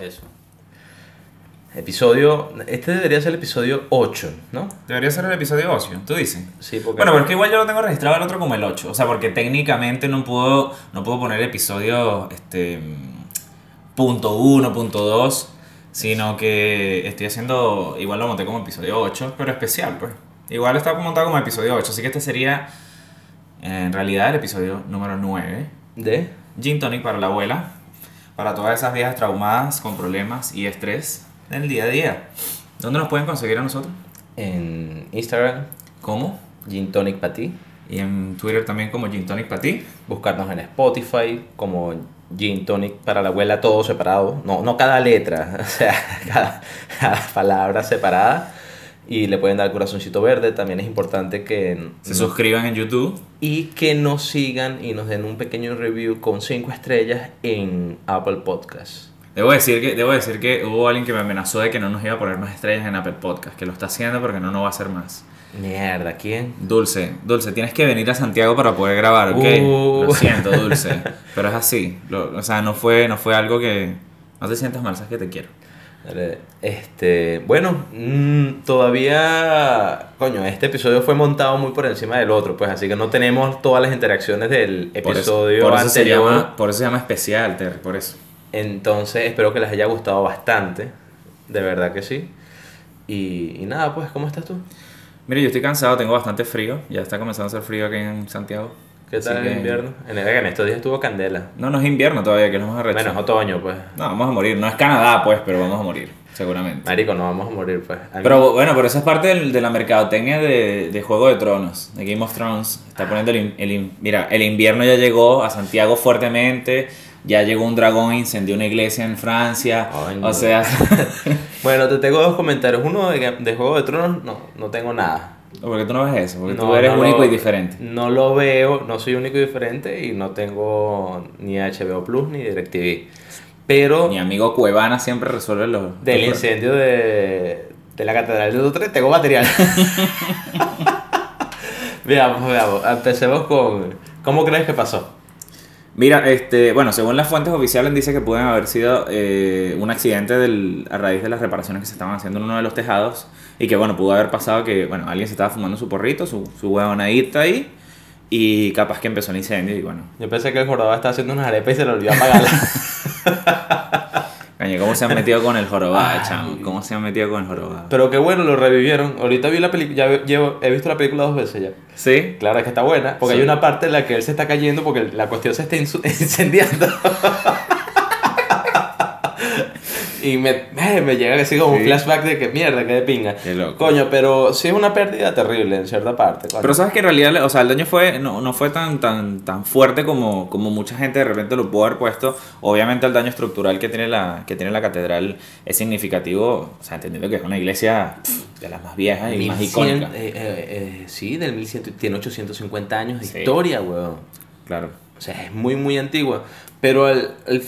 Eso. Episodio. Este debería ser el episodio 8, ¿no? Debería ser el episodio 8, tú dices. Sí, porque. Bueno, pero es que igual yo lo tengo registrado el otro como el 8. O sea, porque técnicamente no puedo, no puedo poner episodio este, punto 1, punto 2, sino que estoy haciendo, igual lo monté como episodio 8, pero especial, pues. Igual está montado como episodio 8, así que este sería en realidad el episodio número 9. ¿De? Gin Tonic para la abuela, para todas esas viejas traumadas con problemas y estrés en el día a día. ¿Dónde nos pueden conseguir a nosotros? En Instagram, ¿Cómo? Gin Tonic para ti. Y en Twitter también como Gin Tonic para ti. Buscarnos en Spotify como Gin Tonic para la abuela, todo separado. No, no cada letra, o sea, cada, cada palabra separada. Y le pueden dar corazoncito verde. También es importante que. Se suscriban en YouTube. Y que nos sigan y nos den un pequeño review con 5 estrellas en Apple Podcasts. Debo decir, que, debo decir que hubo alguien que me amenazó de que no nos iba a poner más estrellas en Apple Podcast, que lo está haciendo porque no, no va a hacer más. Mierda, ¿quién? Dulce, Dulce, tienes que venir a Santiago para poder grabar, ¿ok? Uh. Lo siento, Dulce, pero es así. Lo- o sea, no fue, no fue algo que... No te sientas mal, sabes que te quiero. Este, bueno, mm, todavía, coño, este episodio fue montado muy por encima del otro, pues así que no tenemos todas las interacciones del Por eso- episodio por eso, se anterior. llama, por eso se llama especial, Terry, por eso. Entonces espero que les haya gustado bastante, de verdad que sí. Y, y nada, pues, ¿cómo estás tú? Mire, yo estoy cansado, tengo bastante frío. Ya está comenzando a hacer frío aquí en Santiago. ¿Qué Así tal el que- invierno? En, en estos días estuvo candela. No, no es invierno todavía, que es lo más arrecho. Bueno, es otoño, pues. No, vamos a morir. No es Canadá, pues, pero vamos a morir, seguramente. Marico, no vamos a morir, pues. Pero bueno, pero eso es parte del- de la mercadotecnia de, de Juego de Tronos, de Game of Thrones. Está poniendo el, in- el in- Mira, el invierno ya llegó a Santiago fuertemente. Ya llegó un dragón incendió una iglesia en Francia. Coño. O sea, Bueno, te tengo dos comentarios. Uno de, de Juego de Tronos, no, no tengo nada. ¿Por qué tú no ves eso? Porque tú No, eres no único lo- y diferente. No lo veo, no soy único y diferente y no tengo ni HBO Plus ni DirecTV. Pero Mi amigo Cuevana siempre resuelve los. del los- incendio de, de la Catedral de Utrecht tengo material. veamos, veamos. Empecemos con... ¿Cómo crees que pasó? Mira, este, bueno, según las fuentes oficiales dice que pueden haber sido eh, un accidente del, a raíz de las reparaciones que se estaban haciendo en uno de los tejados y que bueno, pudo haber pasado que bueno, alguien se estaba fumando su porrito, su, su huevonadita ahí y capaz que empezó el incendio y bueno, Yo pensé que el jorobado estaba haciendo unas arepas y se le olvidó apagarla. caño, ¿cómo se han metido con el jorobado, chamo? ¿Cómo se han metido con el jorobado? Pero qué bueno, lo revivieron. Ahorita vi la película, llevo, he visto la película dos veces ya. ¿Sí? Claro, es que está buena, porque Sí. hay una parte en la que él se está cayendo porque la cuestión se está incendiando. Y me, me, me llega así como un Sí. flashback de que mierda, que de pinga. Qué loco. Coño, pero sí es una pérdida terrible en cierta parte. coño. Pero sabes que en realidad, o sea, el daño fue, no, no fue tan, tan, tan fuerte como, como mucha gente de repente lo pudo haber puesto. Obviamente el daño estructural que tiene la, que tiene la catedral es significativo, o sea, entendiendo que es una iglesia pff, de las más viejas y más 1100, icónicas. eh, eh, eh, sí, del 1100, tiene 850 años de Sí. historia, weón. Claro. O sea, es muy, muy antigua. Pero el, el-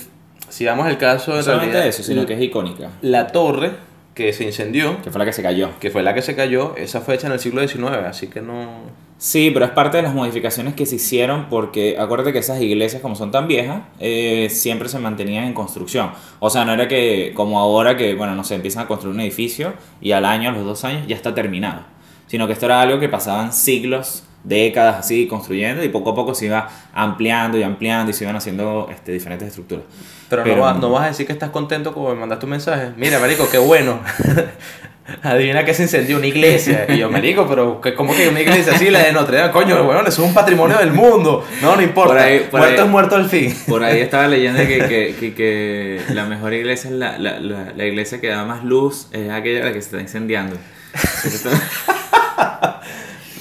si vamos al caso, No realidad, eso, sino que es icónica. la torre que se incendió, Que fue la que se cayó. que fue la que se cayó, esa fue hecha en el siglo XIX, así que no... Sí, pero es parte de las modificaciones que se hicieron porque acuérdate que esas iglesias como son tan viejas, eh, siempre se mantenían en construcción. O sea, no era que como ahora que, bueno, no sé, empiezan a construir un edificio y al año, a los dos años, ya está terminado. Sino que esto era algo que pasaban siglos, décadas así construyendo y poco a poco se iba ampliando y ampliando y se iban haciendo este, diferentes estructuras. Pero, Pero- no, va- no vas a decir que estás contento como me mandaste un mensaje. Mira, marico, qué bueno. Adivina que se incendió una iglesia. Y yo, marico, pero ¿cómo que una iglesia así? La de Notre Dame, coño, weón, eso es un patrimonio del mundo. No, no importa. Por ahí- por muerto ahí- es muerto al fin. Por ahí estaba leyendo que, que, que, que la mejor iglesia es la, la, la, la iglesia que da más luz, es aquella la que se está incendiando.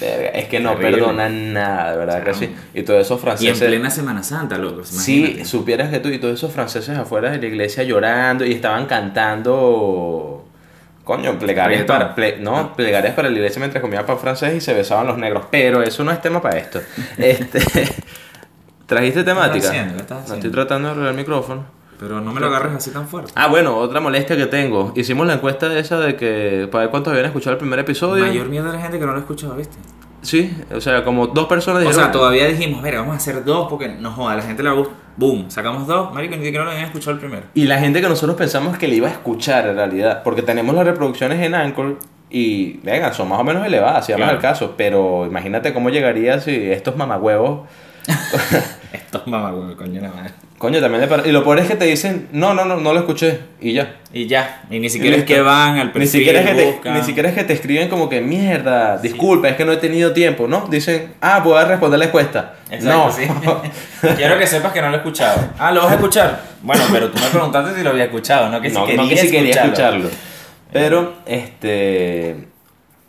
Es que no Terrible. perdonan nada, de verdad que Chao. sí. Y todos esos Y en franceses... plena Semana Santa, loco. Sí, supieras que tú y todos esos franceses afuera de la iglesia llorando y estaban cantando, coño, plegarias para, ple- no, plegarias para la iglesia mientras comían pan francés y se besaban los negros. Pero eso no es tema para esto. Este, ¿Trajiste temática? haciendo? ¿Qué estás No estoy tratando de arreglar el micrófono. Pero no me lo agarres así tan fuerte. Ah, bueno, otra molestia que tengo. Hicimos la encuesta esa de que para ver cuántos habían escuchado el primer episodio. Mayor miedo de la gente que no lo ha escuchado, ¿viste? Sí, o sea, como dos personas O dijeron... sea, todavía dijimos, mira, vamos a hacer dos porque no joda, la gente le va a gust- boom, sacamos dos, marico, ni siquiera lo habían escuchado el primero. Y la gente que nosotros pensamos que le iba a escuchar en realidad, porque tenemos las reproducciones en Anchor y, venga, son más o menos elevadas, si Claro. al caso, pero imagínate cómo llegaría si estos mamagüevos, Estos mamagüey, coño la madre. coño, también le par- Y lo peor es que te dicen, no, no, no, no lo escuché, y ya. Y ya, y ni siquiera es Listo. que van al Ni perfil, siquiera, es que te, buscan. ni siquiera es que te escriben como que mierda, disculpa, es que no he tenido tiempo, ¿no? Dicen, ah, puedo responder la encuesta. Exacto, no, sí. Quiero que sepas que no lo he escuchado. Ah, ¿lo vas a escuchar? Bueno, pero tú me preguntaste si lo había escuchado, no que si no, quería, no que si quería escucharlo. escucharlo. Pero, este.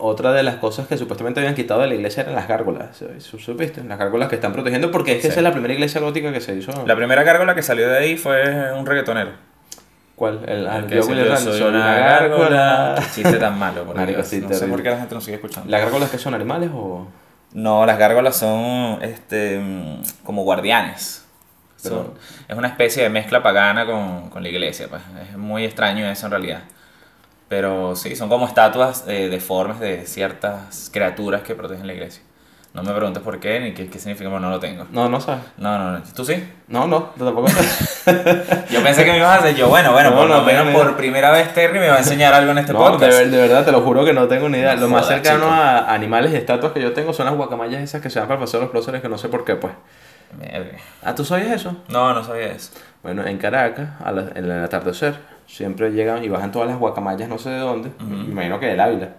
Otra de las cosas que supuestamente habían quitado de la iglesia eran las gárgolas. ¿Su- ¿Supiste? Las gárgolas que están protegiendo porque es que Sí. esa es la primera iglesia gótica que se hizo. La primera gárgola que salió de ahí fue un reggaetonero. ¿Cuál? El, El que soy soy una gárgola. Qué Chiste tan malo, por Marico, sí, No sé por qué la gente no sigue escuchando. ¿Las gárgolas que son animales o.? No, las gárgolas son este, como guardianes. Son- es una especie de mezcla pagana con, con la iglesia. Pues. Es muy extraño eso en realidad. Pero sí, son como estatuas eh, deformes de ciertas criaturas que protegen la iglesia. No me preguntes por qué ni qué, qué significa, porque no lo tengo. No, no sabes. No, no, no. ¿Tú sí? No, no, tampoco sé. Yo pensé que me ibas a hacer yo, bueno, bueno, No, por no, menos no, no. por primera vez Terry me va a enseñar algo en este No, de, podcast. ver- de verdad, te lo juro que no tengo ni idea. Lo más cercano chico. a animales y estatuas que yo tengo son las guacamayas esas que se dan para pasar los próceres que no sé por qué, pues. Mierda. Ah, ¿tú sabías eso? No, no sabía eso. Bueno, en Caracas, a la- en el atardecer, siempre llegan y bajan todas las guacamayas no sé de dónde, me imagino que del Ávila,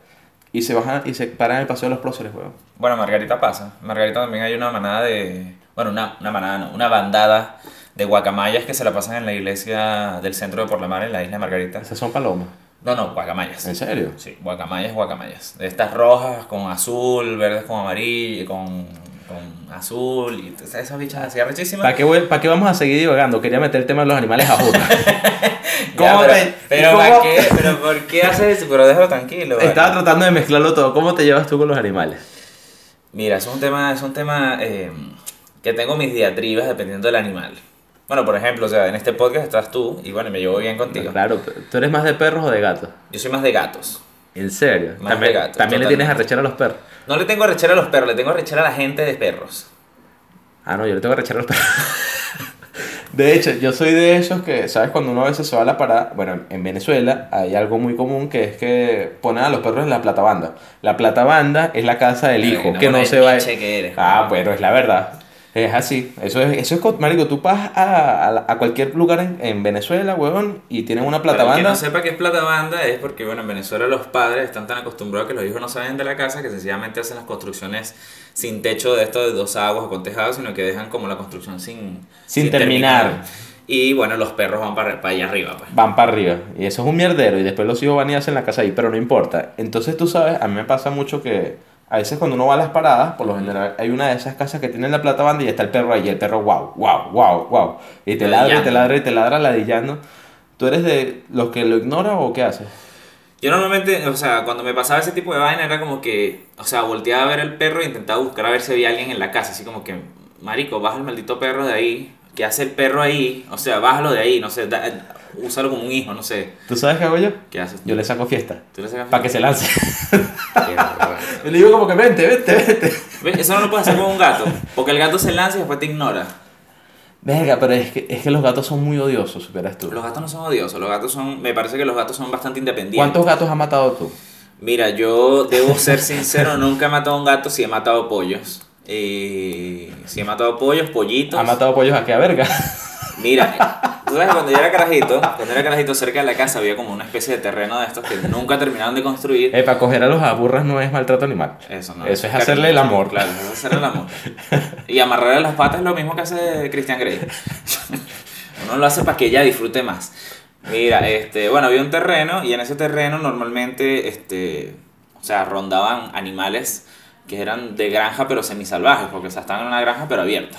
y se bajan y se paran en el paseo de los próceres, weón. Bueno, Margarita pasa. Margarita también hay una manada de. Bueno, una, una manada, no, una bandada de guacamayas que se la pasan en la iglesia del centro de Por la Mar, en la isla de Margarita. Esas son palomas. No, no, guacamayas. ¿En serio? Sí, guacamayas, guacamayas. De estas rojas con azul, verdes con amarillo, con, con azul, y todas esas bichas así arrechísimas. ¿Para qué, voy- ¿Para qué vamos a seguir divagando? Quería meter el tema de los animales a juro. ¿Cómo pero, te- pero, cómo- ¿para qué? ¿Pero por qué haces eso? Pero déjalo tranquilo. vale. Estaba tratando de mezclarlo todo. ¿Cómo te llevas tú con los animales? Mira, es un tema, es un tema eh, que tengo mis diatribas dependiendo del animal. Bueno, por ejemplo, o sea, en este podcast estás tú y bueno, me llevo bien contigo. Claro, ¿tú eres más de perros o de gatos? Yo soy más de gatos. ¿En serio? Más también también le tienes arrechera a los perros. No le tengo arrechera a los perros, le tengo arrechera a la gente de perros. Ah, no, yo le tengo que rechar a los perros. De hecho, yo soy de esos que, ¿sabes? Cuando uno a veces se va a la parada, bueno, en Venezuela hay algo muy común que es que ponen a los perros en la platabanda. La platabanda es la casa del hijo, Ay, no, que no se va... que eres, Ah, bueno, es la verdad. Es así. Eso es, eso es, co- marico, tú vas a, a, cualquier lugar en, en Venezuela, huevón, y tienen una Para el que no sepa qué es plata banda es porque, bueno, en Venezuela los padres están tan acostumbrados que los hijos no salen de la casa que sencillamente hacen las construcciones sin techo de esto de dos aguas o con tejado, sino que dejan como la construcción sin, Sin terminar. Y bueno, los perros van para, para allá arriba, pues. van para arriba. Y eso es un mierdero. Y después los hijos van y hacen la casa ahí, pero no importa. Entonces tú sabes, a mí me pasa mucho que a veces cuando uno va a las paradas, por lo general hay una de esas casas que tiene la plata banda y está el perro ahí. El perro, wow, wow, wow, wow. Y te ladra y te ladra y te ladra ladillando. ¿Tú eres de los que lo ignoran o qué haces? Yo normalmente, o sea, cuando me pasaba ese tipo de vaina era como que, o sea, volteaba a ver al perro e intentaba buscar a ver si había alguien en la casa, así como que, marico, baja el maldito perro de ahí, ¿qué hace el perro ahí? O sea, bájalo de ahí, no sé, da- úsalo como un hijo, no sé, ¿Tú sabes qué hago yo? ¿qué haces? Yo le saco fiesta. ¿Tú le sacas Para que se lance. Yo le digo como que vente, vente, vente. Eso no lo puedes hacer con un gato, porque el gato se lanza y después te ignora. Verga, pero es que, es que los gatos son muy odiosos, superas tú. Los gatos no son odiosos, los gatos son, me parece que los gatos son bastante independientes. ¿Cuántos gatos has matado tú? Mira, yo debo ser sincero, nunca he matado a un gato, sí he matado pollos. Eh, sí he matado pollos, pollitos. ¿Has matado pollos a qué a verga? Mira, tú sabes, cuando yo era carajito, cuando era carajito cerca de la casa había como una especie de terreno de estos que nunca terminaron de construir. Eh, para coger a los aburras no es maltrato animal. Eso no. Eso es hacerle el amor. Claro, eso es hacerle el amor. Y amarrarle las patas es lo mismo que hace Christian Grey. Uno lo hace para que ella disfrute más. Mira, este, bueno, había un terreno y en ese terreno normalmente, este, o sea, rondaban animales que eran de granja pero semisalvajes, porque o sea, estaban en una granja pero abierta.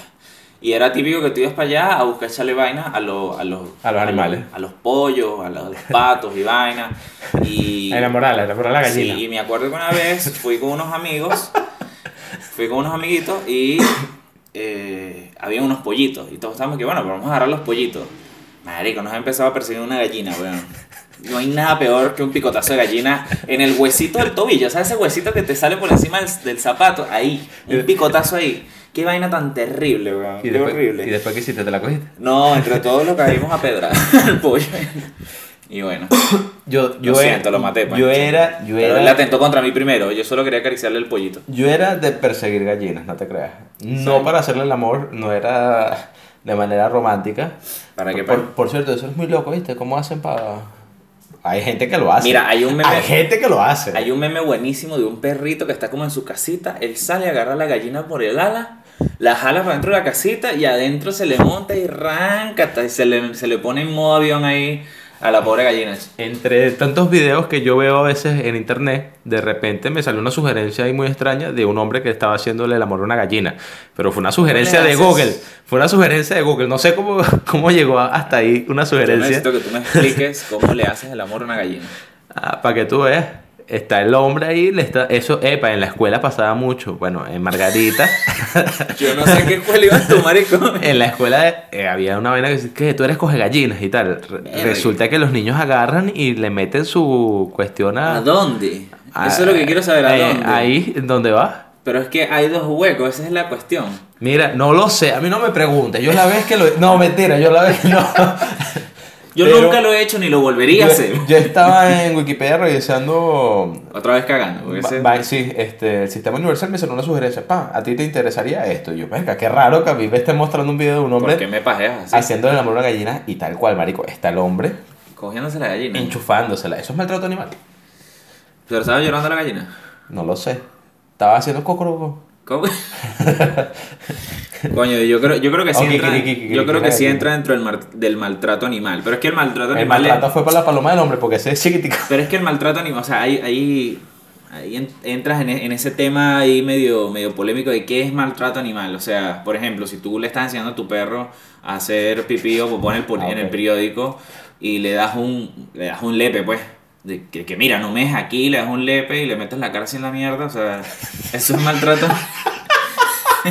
Y era típico que tú ibas para allá a buscar echarle vaina a, los a los A los animales. a los pollos, a los, a los patos y vaina. Y A enamorar, a enamorar la gallina. Sí, y me acuerdo que una vez fui con unos amigos, fui con unos amiguitos y eh, había unos pollitos. Y todos estábamos que, bueno, pues vamos a agarrar los pollitos. Marico, nos ha empezado a perseguir una gallina, weón. No hay nada peor que un picotazo de gallina en el huesito del tobillo. ¿Sabes ese huesito que te sale por encima del, del zapato? Ahí, un picotazo ahí. Qué vaina tan terrible, weón. Y Qué después, horrible. ¿Y después qué hiciste? ¿Te la cogiste? No, entre todos lo caímos a pedrar al pollo. Y bueno, Yo, yo yo siento, era, lo maté. Yo Pancho. era, yo Pero él era, atentó contra mí primero. Yo solo quería acariciarle el pollito. yo era de perseguir gallinas, no te creas. No Sí. para hacerle el amor, no era de manera romántica. ¿Para qué? Por, por cierto, eso es muy loco, ¿viste? ¿Cómo hacen para...? Hay gente que lo hace. Mira, hay un meme- Hay gente que lo hace. Hay un meme buenísimo de un perrito que está como en su casita. Él sale, agarra a la gallina por el ala, la jala para dentro de la casita y adentro se le monta y arranca. Y se le, se le pone en modo avión ahí a la pobre gallina. Entre tantos videos que yo veo a veces en internet, de repente me salió una sugerencia ahí muy extraña de un hombre que estaba haciéndole el amor a una gallina. Pero fue una sugerencia de? Google. Fue una sugerencia de Google. No sé cómo, cómo llegó hasta ahí una Yo sugerencia. necesito que tú me expliques cómo le haces el amor a una gallina. para Ah, que tú veas. Está el hombre ahí, le está, eso, epa, en la escuela pasaba mucho. Bueno, en Margarita, Yo no sé qué escuela ibas tú, maricón. en la escuela eh, había una vaina que dice que tú eres coge gallinas y tal. Re-. Resulta que los niños agarran y le meten su cuestión a... ¿A dónde? a- Eso es lo que quiero saber, ¿a eh, dónde? Ahí, ¿dónde va? Pero es que hay dos huecos, esa es la cuestión. Mira, no lo sé, a mí no me preguntes. Yo la vez que lo. No, mentira, yo la vez que no. Yo Pero- nunca lo he hecho ni lo volvería a hacer. Yo, estaba en Wikipedia revisando. Otra vez cagando. porque va- ese- va- sí, este, el sistema universal me salió una sugerencia. Pa, ¿a ti te interesaría esto? Y yo, venga, qué raro que a mí me esté mostrando un video de un ¿Por qué hombre me pajeas así? haciendo el amor a una gallina y tal cual, marico. Está el hombre Cogiéndose la gallina. enchufándosela. ¿Eso es maltrato animal? ¿Pero estaba llorando la gallina? No lo sé. Estaba haciendo cocoroco. ¿Cómo? Coño, yo creo, yo creo que sí entra, yo creo que sí entra dentro del, mar- del maltrato animal. Pero es que el maltrato El animal. es- maltrato fue para la paloma del hombre porque ese es chiquitico. Pero es que el maltrato animal, o sea, ahí, ahí, ahí en- entras en, e- en ese tema ahí medio, medio polémico de qué es maltrato animal. O sea, por ejemplo, si tú le estás enseñando a tu perro a hacer pipí o popó en el, Ah, en el periódico y le das un, le das un lepe, pues. De que, que mira, no me es aquí, le das un lepe y le metes la cárcel en la mierda. O sea, eso es maltrato.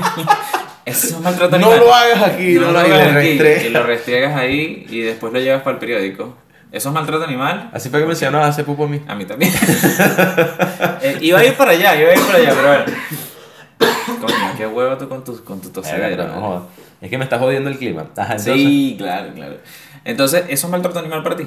eso es maltrato No animal. lo hagas aquí, no, lo hagas aquí, restregas. Y lo restriegas ahí y después lo llevas para el periódico. ¿Eso es maltrato animal? Así fue que me enseñaron a hacer pupo a mí. A mí también. Eh, iba a ir para allá, iba a ir para allá, pero bueno. Coño, qué huevo tú con tu, con tu tosedera. no ¿no? Es que me está jodiendo el clima. Ajá, entonces. Sí, claro, claro. Entonces, ¿eso es maltrato animal para ti?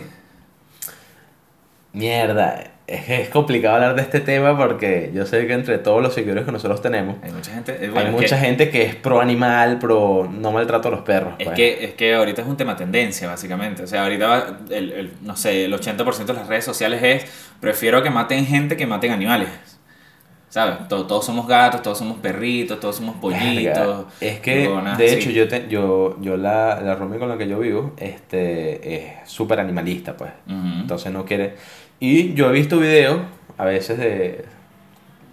Mierda. Es, es complicado hablar de este tema porque yo sé que entre todos los seguidores que nosotros tenemos, Hay mucha gente. eh, bueno, hay mucha que, gente que es pro animal, pro no maltrato a los perros. Es pues. que, es que ahorita es un tema tendencia, básicamente. O sea, ahorita, va- el, el- no sé, el 80% de las redes sociales es prefiero que maten gente que maten animales. ¿Sabes? Todos, todos somos gatos, todos somos perritos, todos somos pollitos. Es que, de hecho, yo, te, yo, yo la, la Romy con la que yo vivo este, es súper animalista, pues. Entonces no quiere. Y yo he visto videos a veces de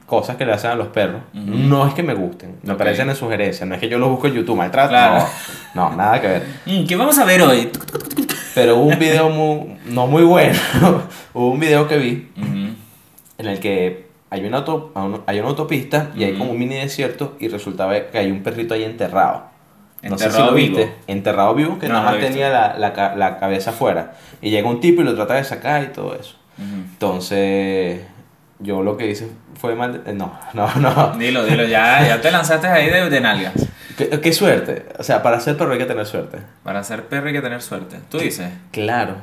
cosas que le hacen a los perros. No es que me gusten, me Ok. parecen en sugerencias. No es que yo los busco en YouTube, maltrato. Claro. No, no, nada que ver. Mm, ¿Qué vamos a ver hoy? Pero hubo un video muy, no muy bueno. hubo un video que vi en el que hay una, auto- hay una autopista y hay como un mini desierto y resultaba que hay un perrito ahí enterrado. No sé si Enterrado lo viste. Enterrado vivo, que No, nada más tenía la, la, la cabeza afuera. Y llega un tipo y lo trata de sacar y todo eso. Ujú. Entonces, yo lo que hice fue mal. eh, No, no, no. Dilo, dilo, ya, ya te lanzaste ahí de, de nalgas. ¿Qué, qué suerte. O sea, para ser perro hay que tener suerte. Para ser perro hay que tener suerte. ¿Tú dices? Claro.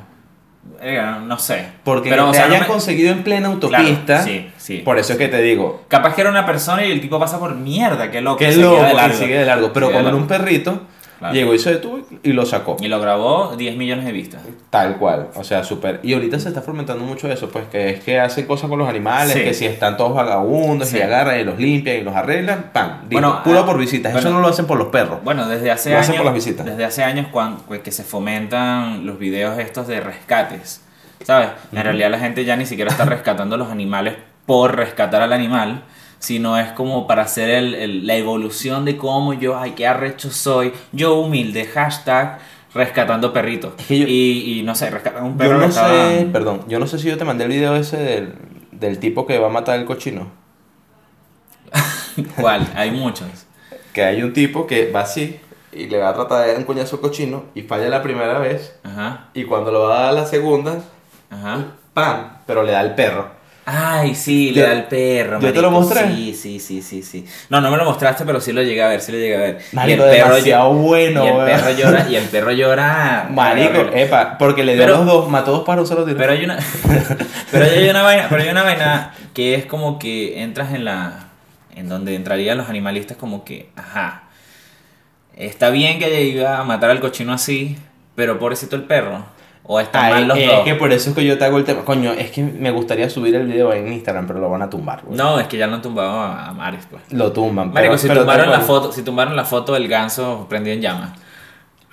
Eh, no sé. Porque Pero, te o sea, no hayan me- conseguido en plena Claro, autopista. sí, sí. Por eso es que te digo. Capaz que era una persona y el tipo pasa por mierda, qué loco. Que seguía loco de y largo. sigue de largo. Pero como era largo. un perrito, Claro. llegó y se detuvo y lo sacó. Y lo grabó 10 millones de vistas. Tal cual, o sea, súper. Y ahorita se está fomentando mucho eso, pues que es que hacen cosas con los animales, Sí. que si están todos vagabundos Sí. y agarran y los limpian y los arreglan, ¡pam! Bueno, puro ah, por visitas. Eso bueno. no lo hacen por los perros. Bueno, desde hace Lo años. hacen por las visitas. Desde hace años cuan- pues, que se fomentan los videos estos de rescates. ¿Sabes? En realidad la gente ya ni siquiera está rescatando los animales por rescatar al animal, sino es como para hacer el- el- la evolución de cómo yo, ay, qué arrecho soy, yo humilde, hashtag rescatando perritos. que yo- y, y no sé, rescatan un Yo perro no que estaba- sé, perdón, yo no sé si yo te mandé el video ese del, del tipo que va a matar el cochino. ¿Cuál? Hay muchos. Que hay un tipo que va así y le va a tratar de dar un coñazo al cochino y falla la primera vez Ajá, y cuando lo va a dar la segunda, ajá. ¡pam! Pero le da el perro. Ay, sí, le da el perro. ¿yo te lo mostré? Sí, sí, sí, sí, sí. No, no me lo mostraste, pero sí lo llegué a ver, sí lo llegué a ver. Marico, demasiado bueno, Y el perro llora, y el perro llora. Marico, epa, porque le dio Pero- los dos, mató dos para un solo tiro. Pero hay una. pero hay una vaina. Pero hay una vaina que es como que entras en la. En donde entrarían los animalistas como que. Ajá. Está bien que ella iba a matar al cochino así. Pero pobrecito el perro. O están Ay, mal los es dos. que por eso es que yo te hago el tema. Coño, es que me gustaría subir el video en Instagram, pero lo van a tumbar, güey. No, es que ya lo han tumbado a, a Maris, pues. Lo tumban. Marico, pero- si pero tumbaron la foto, si tumbaron la foto del ganso prendido en llamas.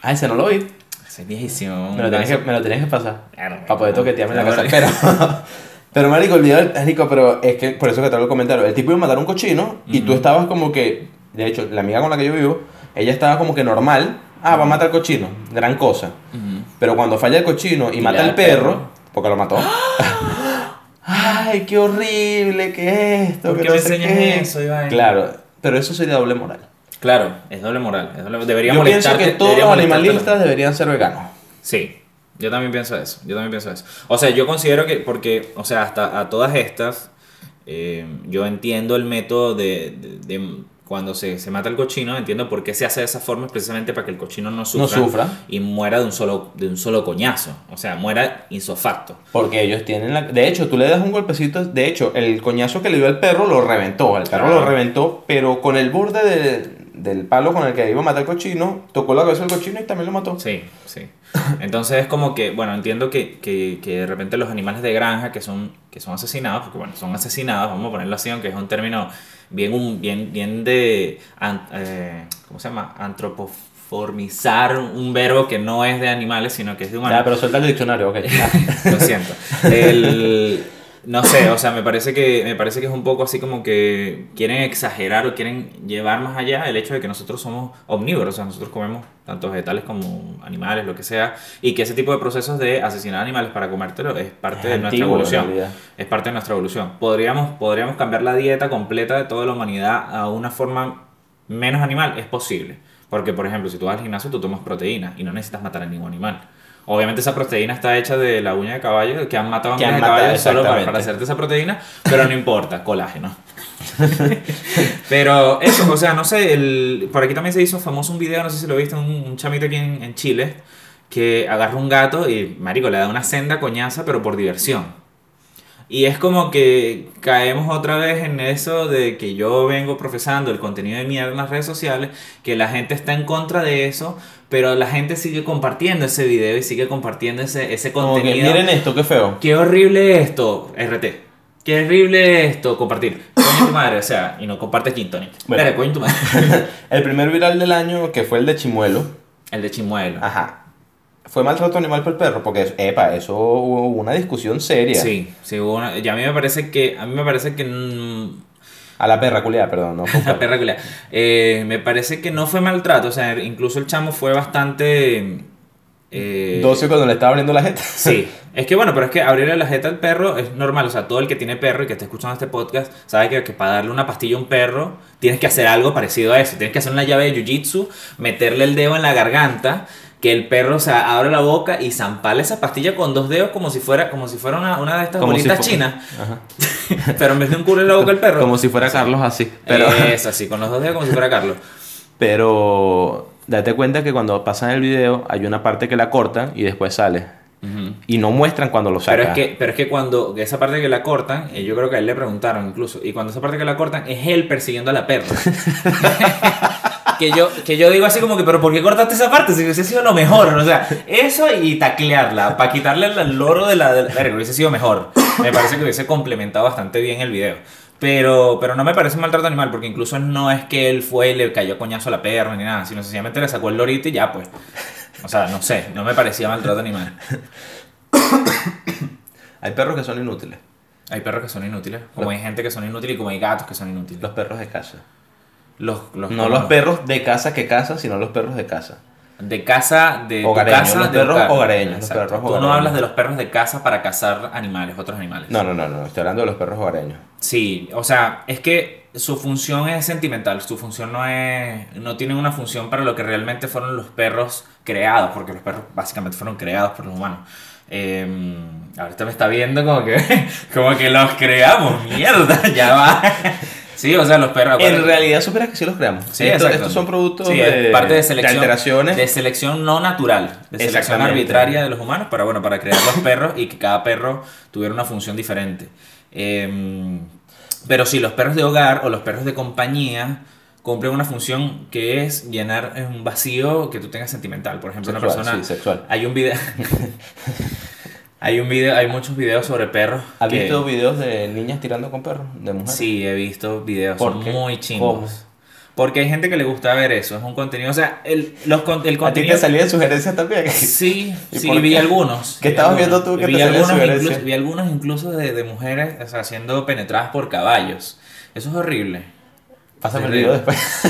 Ah, ese no lo vi. Ese es viejísimo. Me lo tenías que, me lo tenías que pasar. Claro, Para poder toquetearme en la casa. Pero, pero marico, el video, marico, pero es que por eso que te hago el comentario. El tipo iba a matar a un cochino y tú estabas como que, de hecho, la amiga con la que yo vivo, ella estaba como que normal. Ah, va a matar al cochino. Gran cosa. Pero cuando falla el cochino y, Y mata al el perro, perro. porque lo mató. Ay, qué horrible, ¿qué es esto? ¿Por qué no me sé enseñas qué". eso, Iván? Claro, pero eso sería doble moral. Claro, es doble moral. Es doble, debería Yo pienso que todos los animalistas deberían ser veganos. Sí, yo también pienso eso. Yo también pienso eso. O sea, yo considero que, porque, o sea, hasta a todas estas, eh, yo entiendo el método de, de- de cuando se, se mata el cochino, entiendo por qué se hace de esa forma, es precisamente para que el cochino no sufra, No sufra. y muera de un solo, de un solo coñazo. O sea, muera insofacto. Porque ellos tienen la... De hecho, tú le das un golpecito... De hecho, el coñazo que le dio al perro lo reventó. El perro Claro. lo reventó, pero con el borde de- del palo con el que iba a matar al cochino, tocó la cabeza del cochino y también lo mató. Sí, sí. Entonces es como que, bueno, entiendo que, que, que de repente los animales de granja que son, que son asesinados, porque bueno, son asesinados, vamos a ponerlo así, aunque es un término bien, un, bien, bien de, an- eh, ¿cómo se llama? Antropoformizar un verbo que no es de animales, sino que es de un Ya, animal. pero suelta el diccionario, ok. Lo siento. El, no sé, o sea, me parece que me parece que es un poco así como que quieren exagerar o quieren llevar más allá el hecho de que nosotros somos omnívoros, o sea, nosotros comemos tanto vegetales como animales, lo que sea, y que ese tipo de procesos de asesinar animales para comértelo es parte Es de nuestra evolución. Es parte de nuestra evolución. Podríamos podríamos cambiar la dieta completa de toda la humanidad a una forma menos animal, es posible. Porque, por ejemplo, si tú vas al gimnasio, tú tomas proteína y no necesitas matar a ningún animal. Obviamente esa proteína está hecha de la uña de caballo, que han matado a de matado, caballos solo para, para hacerte esa proteína, pero no importa, colágeno. pero eso, o sea, no sé, el, por aquí también se hizo famoso un video, no sé si lo viste, un, un chamito aquí en, en Chile, que agarra un gato y, marico, le da una senda coñaza, pero por diversión. Y es como que caemos otra vez en eso de que yo vengo profesando el contenido de mierda en las redes sociales, que la gente está en contra de eso, pero la gente sigue compartiendo ese video y sigue compartiendo ese, ese Como que, contenido. miren esto, qué feo. Qué horrible esto, RT. Qué horrible esto, compartir. Coño tu madre, o sea, y no compartes Gin Tonic. Bueno. Espera, coño tu madre. El primer viral del año, que fue el de Chimuelo, El de Chimuelo. ajá. Fue maltrato animal por el perro, porque, epa, eso hubo una discusión seria. Sí, sí, hubo una- y a mí me parece que, a mí me parece que A la perra culiada, perdón, no un La perra culea. Eh, me parece que no fue maltrato, o sea, incluso el chamo fue bastante... eh, cuando le estaba abriendo la jeta. Sí, es que bueno, pero es que abrirle la jeta al perro es normal, o sea, todo el que tiene perro y que está escuchando este podcast sabe que, que para darle una pastilla a un perro tienes que hacer algo parecido a eso, tienes que hacer una llave de jiu-jitsu, meterle el dedo en la garganta, que el perro, o sea, abra la boca y zamparle esa pastilla con dos dedos como si fuera, como si fuera una, una de estas Como si bolitas fu- chinas, pero en vez de un culo en la boca el perro. Como si fuera Carlos así. Pero, Es así, con los dos dedos como si fuera Carlos. pero date cuenta que cuando pasan el video hay una parte que la cortan y después sale. Ujú. Y no muestran cuando lo sacan. Pero es, que, pero es que cuando esa parte que la cortan, eh, yo creo que a él le preguntaron incluso, y cuando esa parte que la cortan es él persiguiendo a la perra. que, yo, que yo digo así como que, pero ¿por qué cortaste esa parte? Si hubiese sido lo mejor, o sea, eso y taclearla, para quitarle el loro de la... De la hubiese sido mejor. Me parece que hubiese complementado bastante bien el video. Pero, pero no me parece un maltrato animal, porque incluso no es que él fue y le cayó coñazo a la perra ni nada, sino sencillamente le sacó el lorito y ya pues. O sea, no sé, no me parecía maltrato animal. Hay perros que son inútiles. Hay perros que son inútiles, como hay gente que son inútiles y como hay gatos que son inútiles. Los perros de casa. Los, los- No los perros de casa que casa, sino los perros de casa. de casa, de tu Hogareños, casa, los de perros hogar. hogareños, los Exacto. perros Tú no hablas de los perros de casa para cazar animales, otros animales. No, no, no, no. Estoy hablando de los perros hogareños. Sí, o sea, es que su función es sentimental, su función no es, no tiene una función para lo que realmente fueron los perros creados, porque los perros básicamente fueron creados por los humanos. Eh, ahorita me está viendo como que, como que los creamos, mierda, ya va. Sí, o sea, los perros. En realidad supieras que sí los creamos. Sí, Esto- estos son productos Sí, de, parte de selección. alteraciones. De selección no natural. De selección arbitraria de los humanos para, bueno, para crear los perros y que cada perro tuviera una función diferente. Eh, pero sí, los perros de hogar o los perros de compañía cumplen una función que es llenar un vacío que tú tengas sentimental. Por ejemplo, Sexual, una persona. sí, sexual. Hay un video. hay un video, hay muchos videos sobre perros. ¿Has que- visto videos de niñas tirando con perros? De mujeres. Sí, he visto videos ¿Por son qué? muy chingos. ¿Cómo? Porque hay gente que le gusta ver eso, es un contenido, o sea, el, los, el ¿A ti contenido... te salían sugerencias también? Sí, ¿Y sí, vi qué? algunos. ¿Qué estabas algunos. viendo tú que vi te salían algunos sugerencias? incluso, Vi algunos incluso de, de mujeres o sea, siendo penetradas por caballos. Eso es horrible. Pásame el video después.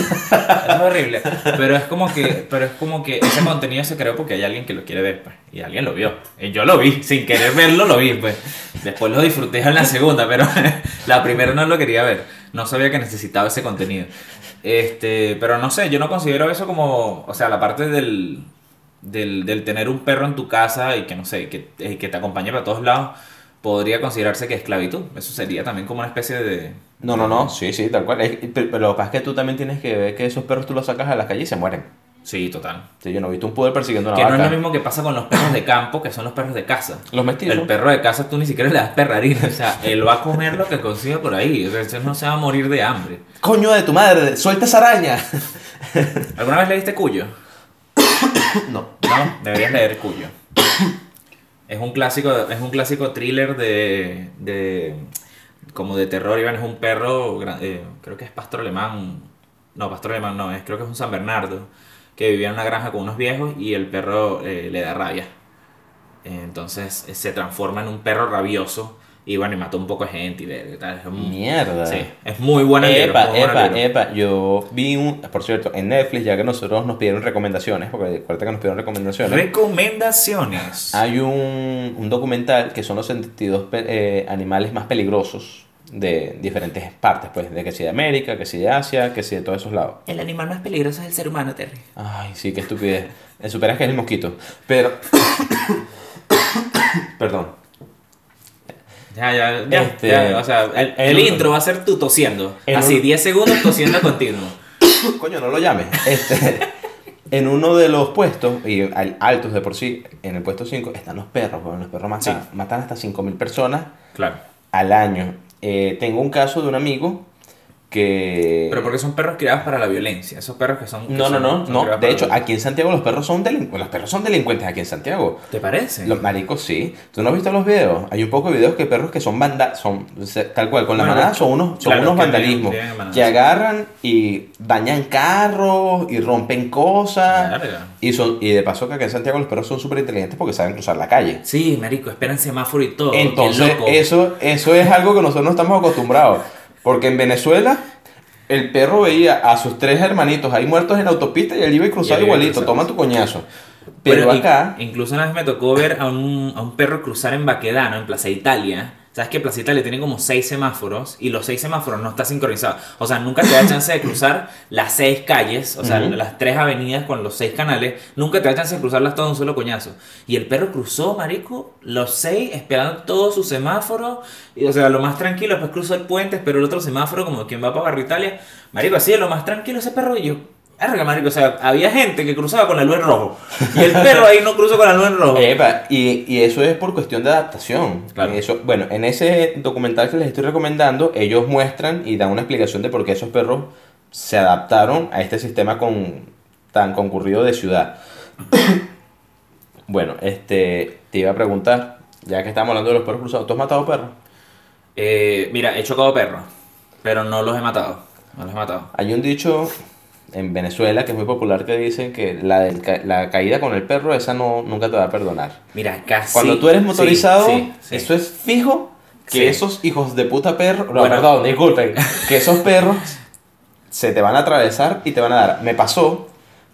Es horrible. Pero es como que, pero es como que ese contenido se creó porque hay alguien que lo quiere ver, pues. Y alguien lo vio. Y yo lo vi, sin querer verlo, lo vi, pues. Después lo disfruté en la segunda, pero la primera no lo quería ver. No sabía que necesitaba ese contenido. Este, pero no sé, yo no considero eso como, o sea, la parte del, del, del tener un perro en tu casa y que no sé, que, eh, que te acompañe para todos lados, podría considerarse que es esclavitud. Eso sería también como una especie de... No, no, no. Sí, sí, tal cual. Pero, lo que pasa es que tú también tienes que ver que esos perros tú los sacas a la calle y se mueren. Sí, total. Sí, yo no he visto un poder persiguiendo una Que no es vaca. lo mismo que pasa con los perros de campo, que son los perros de casa. Los mestizos. El perro de casa tú ni siquiera le das perrarina, o sea, él va a comer lo que consiga por ahí, o sea, no se va a morir de hambre. Coño de tu madre, suelta esa araña. ¿Alguna vez leíste Cuyo? no. No, deberías leer Cuyo. Es un clásico, es un clásico thriller de, de como de terror, Iván, es un perro, eh, creo que es pastor alemán, no, pastor alemán no, es, creo que es un San Bernardo, que vivía en una granja con unos viejos y el perro eh, le da rabia. Entonces eh, se transforma en un perro rabioso y bueno, y mató un poco de gente y y tal. Es un- Mierda. Sí, es muy bueno el libro, Epa, el epa, libro. epa, yo vi un, por cierto, en Netflix, ya que nosotros nos pidieron recomendaciones, porque acuérdate que nos pidieron recomendaciones, Recomendaciones. hay un, un documental que son los 72 pe- eh, animales más peligrosos de diferentes partes, pues, de que si de América, que si de Asia, que si de todos esos lados. El animal más peligroso es el ser humano, Terry. Ay, sí, qué estupidez. Eh, Superas que es el mosquito. Pero. Perdón. Ya, ya, ya, Este, ya, O sea, el, el intro va a ser tú tosiendo. en Así, un- 10 segundos tosiendo continuo. Coño, no lo llames. Este, en uno de los puestos, y al- altos de por sí, en el puesto 5, están los perros. Bueno, los perros matan, Sí. matan hasta 5.000 personas Claro. al año. Eh, tengo un caso de un amigo que... Pero porque son perros criados para la violencia. Esos perros que son. que No, no, son- no, no. De hecho, aquí en Santiago los perros son delincuentes. Los perros son delincuentes aquí en Santiago. ¿Te parece? Los maricos sí. ¿Tú no has visto los videos? Hay un poco de videos que perros que son banda son tal cual con la Bueno, manada son unos son claro, unos vandalismos que agarran y dañan carros y rompen cosas y son y de paso que acá en Santiago los perros son súper inteligentes porque saben cruzar la calle. Sí, marico, esperan semáforo y todo. Entonces, loco. eso, eso es algo que nosotros no estamos acostumbrados. Porque en Venezuela, el perro veía a sus tres hermanitos ahí muertos en la autopista y él iba y cruzaba igualito, toma tu coñazo. Pero, acá, incluso una vez me tocó ver a un, a un perro cruzar en Baquedano, en Plaza Italia. ¿Sabes que Plaza Italia tiene como seis semáforos y los seis semáforos no están sincronizados? O sea, nunca te da chance de cruzar las seis calles, o sea, las tres avenidas con los seis canales. Nunca te da chance de cruzarlas todas de un solo coñazo. Y el perro cruzó, marico, los seis, esperando todo su semáforo. Y, o sea, lo más tranquilo, después cruzó el puente, esperó el otro semáforo como quien va para Barrio Italia. Marico, así de lo más tranquilo ese perro y yo... Marico, o sea, había gente que cruzaba con la luz en rojo. Y el perro ahí no cruzó con la luz en rojo. Epa, y, y eso es por cuestión de adaptación. Claro. Eso, bueno, en ese documental que les estoy recomendando, ellos muestran y dan una explicación de por qué esos perros se adaptaron a este sistema con, tan concurrido de ciudad. bueno, este, te iba a preguntar, ya que estamos hablando de los perros cruzados, ¿tú has matado perros? Eh, mira, he chocado perros, pero no los he matado. No los he matado. Hay un dicho en Venezuela que es muy popular que dicen que la, del ca- la caída con el perro, esa no, nunca te va a perdonar. Mira, casi. Cuando tú eres motorizado, sí, sí. eso es fijo que esos hijos de puta perros, no, Bueno. perdón, disculpen, que esos perros se te van a atravesar y te van a dar. Me pasó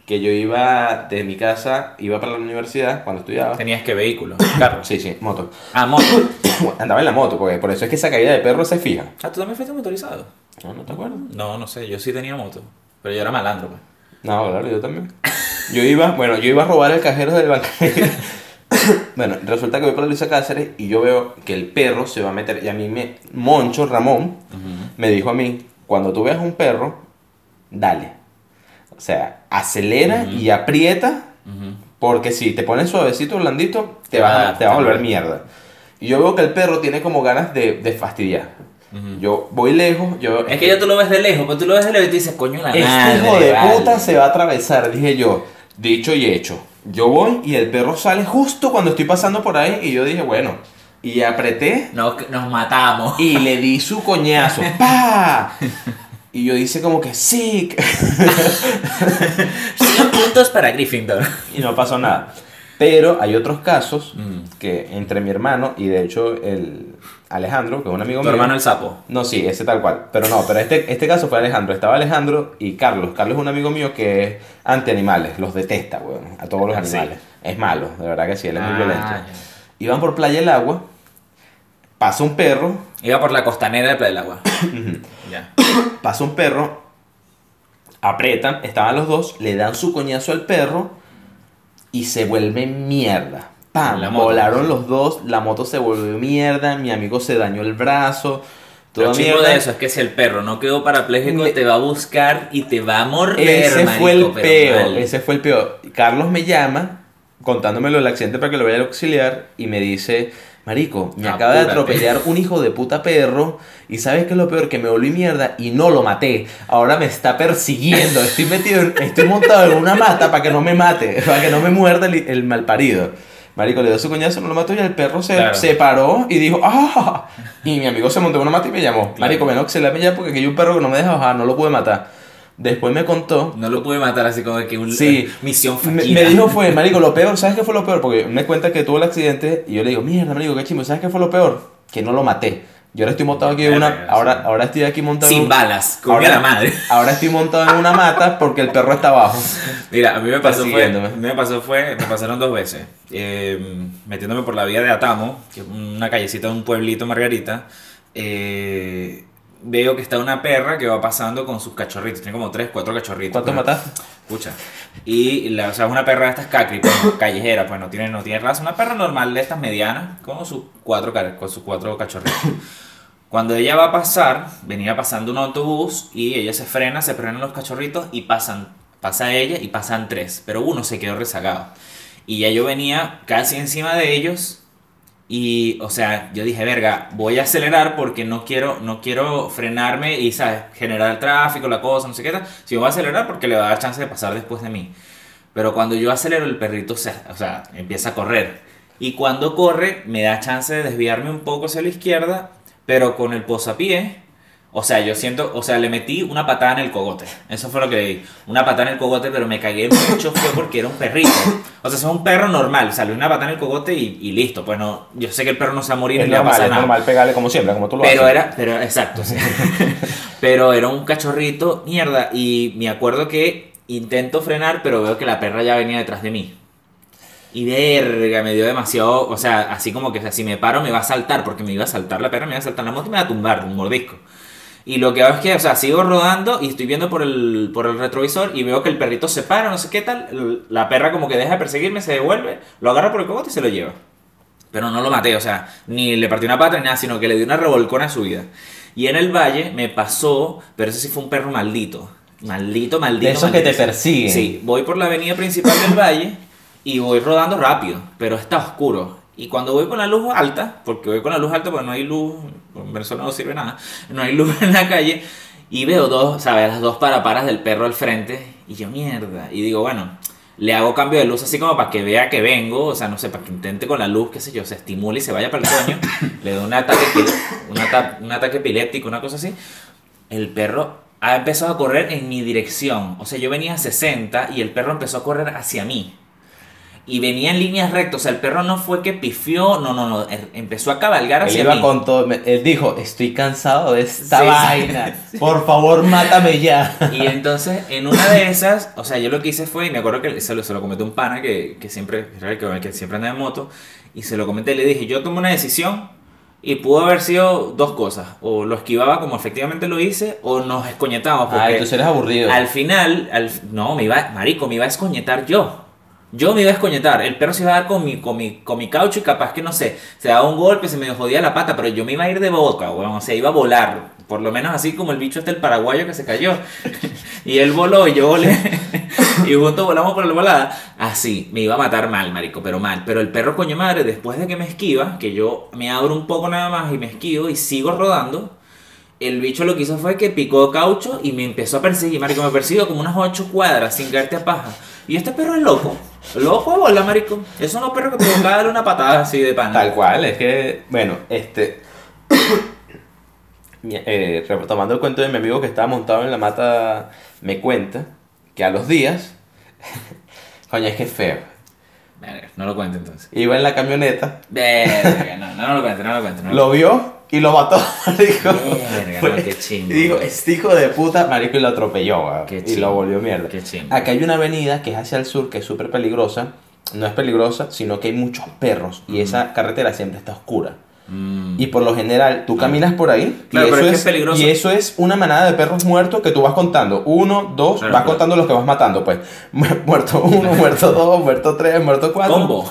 que yo iba de mi casa, iba para la universidad cuando estudiaba. Tenías que vehículo, carro. Sí, sí, moto. Ah, moto. Andaba en la moto, porque por eso es que esa caída de perro se fija. Ah, ¿tú también fuiste motorizado? No, no te acuerdas. No, no sé, yo sí tenía moto. Pero yo era malandro, pues. No, claro, yo también. Yo iba, bueno, yo iba a robar el cajero del banco. Bueno, resulta que voy por la Luisa Cáceres y yo veo que el perro se va a meter. Y a mí me. Moncho Ramón me dijo a mí: cuando tú veas un perro, dale. O sea, acelera y aprieta, porque si te pones suavecito, blandito, te, vas, va- a- te vas a volver mierda. Y yo veo que el perro tiene como ganas de, de fastidiar. Yo voy lejos, yo. Es que ya tú lo ves de lejos, pero tú lo ves de lejos y te dices, coño, la Este madre. hijo de vale". puta se va a atravesar, dije yo. Dicho y hecho. Yo voy y el perro sale justo cuando estoy pasando por ahí y yo dije, bueno. Y apreté Nos, nos matamos. y le di su coñazo. ¡Pa! Y yo hice como que sí. 100 puntos para Gryffindor. Y no pasó nada. Pero hay otros casos Mm. que entre mi hermano y de hecho el Alejandro, que es un amigo Tu mío. hermano el sapo. No, sí, ese tal cual. Pero no, pero este, este caso fue Alejandro. Estaba Alejandro y Carlos. Carlos es un amigo mío que es anti-animales. Los detesta, weón. A todos los sí. animales. Es malo, de verdad que sí, él es muy Ah, violento. Iban por Playa del Agua. Pasa un perro. Iba por la costanera de Playa del Agua. ya. Pasa un perro. Apretan. Estaban los dos. Le dan su coñazo al perro. Y se vuelve mierda. ¡Pam! La moto. Volaron los dos. La moto se volvió mierda. Mi amigo se dañó el brazo. Lo mierda. de eso es que si el perro no quedó parapléjico, Me- te va a buscar y te va a morder. Ese fue el peor, mal. ese fue el peor. Carlos me llama contándomelo del accidente para que lo vaya a auxiliar y me dice, Marico, me acaba de Apúrate". atropellar un hijo de puta perro y sabes qué es lo peor, que me volví mierda y no lo maté. Ahora me está persiguiendo, estoy metido, en- estoy montado en una mata para que no me mate, para que no me muerda el, el malparido. Marico le dio su coñazo, no lo mató y el perro se, Claro. se paró y dijo, ¡ah! Y mi amigo se montó en una mata y me llamó. Claro. Marico, ven auxiliarme ya porque aquí hay un perro que no me deja bajar, no lo pude matar. Después me contó No lo pude matar así como que un Sí. eh, misión me, me dijo fue, marico, lo peor, ¿sabes qué fue lo peor? Porque me cuenta que tuvo el accidente y yo le digo, mierda, marico, qué chimo, ¿sabes qué fue lo peor? Que no lo maté. Yo ahora estoy montado aquí en una, ahora, ahora estoy aquí montado Sin balas, ahora, la madre. ahora estoy montado en una mata porque el perro está abajo. Mira, a mí me pasó fue, Persiguiéndome. a mí me pasó fue, me pasaron dos veces. Eh, metiéndome por la vía de Atamo, que es una callecita de un pueblito Margarita, eh, veo que está una perra que va pasando con sus cachorritos. Tiene como tres, cuatro cachorritos. ¿Cuántos Pero- mataste? Escucha. Y la, o sea, es una perra de estas cacri, pues, callejera, pues no tiene, no tiene raza. Una perra normal de estas medianas, con sus cuatro, con sus cuatro cachorritos. Cuando ella va a pasar, venía pasando un autobús y ella se frena, se frenan los cachorritos y pasan, pasa ella y pasan tres, pero uno se quedó rezagado. Y ya yo venía casi encima de ellos y, o sea, yo dije, verga, voy a acelerar porque no quiero, no quiero frenarme y, ¿sabes? Generar tráfico, la cosa, no sé qué tal. Si voy a acelerar porque le va a dar chance de pasar después de mí. Pero cuando yo acelero, el perrito se, o sea, empieza a correr. Y cuando corre, me da chance de desviarme un poco hacia la izquierda, pero con el posapié, o sea, yo siento, o sea, le metí una patada en el cogote. Eso fue lo que le di. Una patada en el cogote, pero me cagué mucho fue porque era un perrito. O sea, es un perro normal, salió una patada en el cogote y, y listo. Pues no, yo sé que el perro no se va a morir Es ni le va a normal, pasar es nada. normal pegarle como siempre, como tú lo Pero haces. era, pero exacto, sí. pero era un cachorrito, mierda, y me acuerdo que intento frenar, pero veo que la perra ya venía detrás de mí. Y verga, me dio demasiado, o sea, así como que o sea, si me paro me va a saltar, porque me iba a saltar la perra, me iba a saltar la moto y me va a tumbar, un mordisco. Y lo que hago es que, o sea, sigo rodando y estoy viendo por el, por el retrovisor y veo que el perrito se para, no sé qué tal. La perra como que deja de perseguirme, se devuelve, lo agarra por el cogote y se lo lleva. Pero no lo maté, o sea, ni le partí una pata ni nada, sino que le di una revolcona a su vida. Y en el valle me pasó, pero ese sí fue un perro maldito. Maldito, maldito. De esos que te maldito. persiguen. Sí, voy por la avenida principal del valle y voy rodando rápido, pero está oscuro. Y cuando voy con la luz alta, porque voy con la luz alta porque no hay luz, en Venezuela no sirve nada, no hay luz en la calle, y veo dos, ¿sabes? Las dos paraparas del perro al frente, y yo, mierda. Y digo, bueno, le hago cambio de luz así como para que vea que vengo, o sea, no sé, para que intente con la luz, qué sé yo, se estimule y se vaya para el coño, le doy un ataque, un, ata- un ataque epiléptico, una cosa así. El perro ha empezado a correr en mi dirección, o sea, yo venía a 60 y el perro empezó a correr hacia mí. Y venía en líneas rectas, o sea, el perro no fue que pifió, no, no, no, er- empezó a cabalgar Él hacia iba mí. con todo. Él dijo: Estoy cansado de esta Sí, sí. vaina. Por favor, mátame ya. Y entonces, en una de esas, o sea, yo lo que hice fue, y me acuerdo que se lo, se lo comenté a un pana que, que siempre, que, que siempre anda en moto, y se lo comenté, le dije, yo tomé una decisión y pudo haber sido dos cosas, o lo esquivaba como efectivamente lo hice, o nos escoñetamos, porque Ay, tú eres aburrido. al final, al, no, me iba, marico, me iba a escoñetar yo. Yo me iba a escoñetar, el perro se iba a dar con mi, con mi, con mi caucho y capaz que no sé, se daba un golpe, se me jodía la pata, pero yo me iba a ir de boca, o sea, iba a volar, por lo menos así como el bicho este, el paraguayo que se cayó. y él voló y yo volé, y juntos volamos por la volada. Así, me iba a matar mal, marico, pero mal. Pero el perro coño madre, después de que me esquiva, que yo me abro un poco nada más y me esquivo y sigo rodando, el bicho lo que hizo fue que picó caucho y me empezó a perseguir, marico, me persiguió como unas ocho cuadras sin caerte a paja. Y este perro es loco. Loco bola, marico. Es unos perros que provoca darle una patada así de pana. Tal cual, es que, bueno, este. eh, retomando el cuento de mi amigo que estaba montado en la mata, me cuenta que a los días. Coño, es que es feo. Verga, no lo cuente entonces. Iba en la camioneta, Verga, no, no, no lo cuente, no lo cuente. No lo vio y lo mató, marico. Verga, no, qué chingo. Y digo, este hijo de puta, marico, y lo atropelló, weón, Qué Y lo volvió mierda. Qué chingo. Acá hay una avenida que es hacia el sur, que es súper peligrosa. No es peligrosa, sino que hay muchos perros. Y esa carretera siempre está oscura. Mm. Y por lo general, tú caminas por ahí. Claro, y pero eso es que es peligroso. Y eso es una manada de perros muertos que tú vas contando. Uno, dos, Claro, vas claro. contando los que vas matando, pues. Mu- Muerto uno, muerto dos, muerto tres, muerto cuatro. Combo.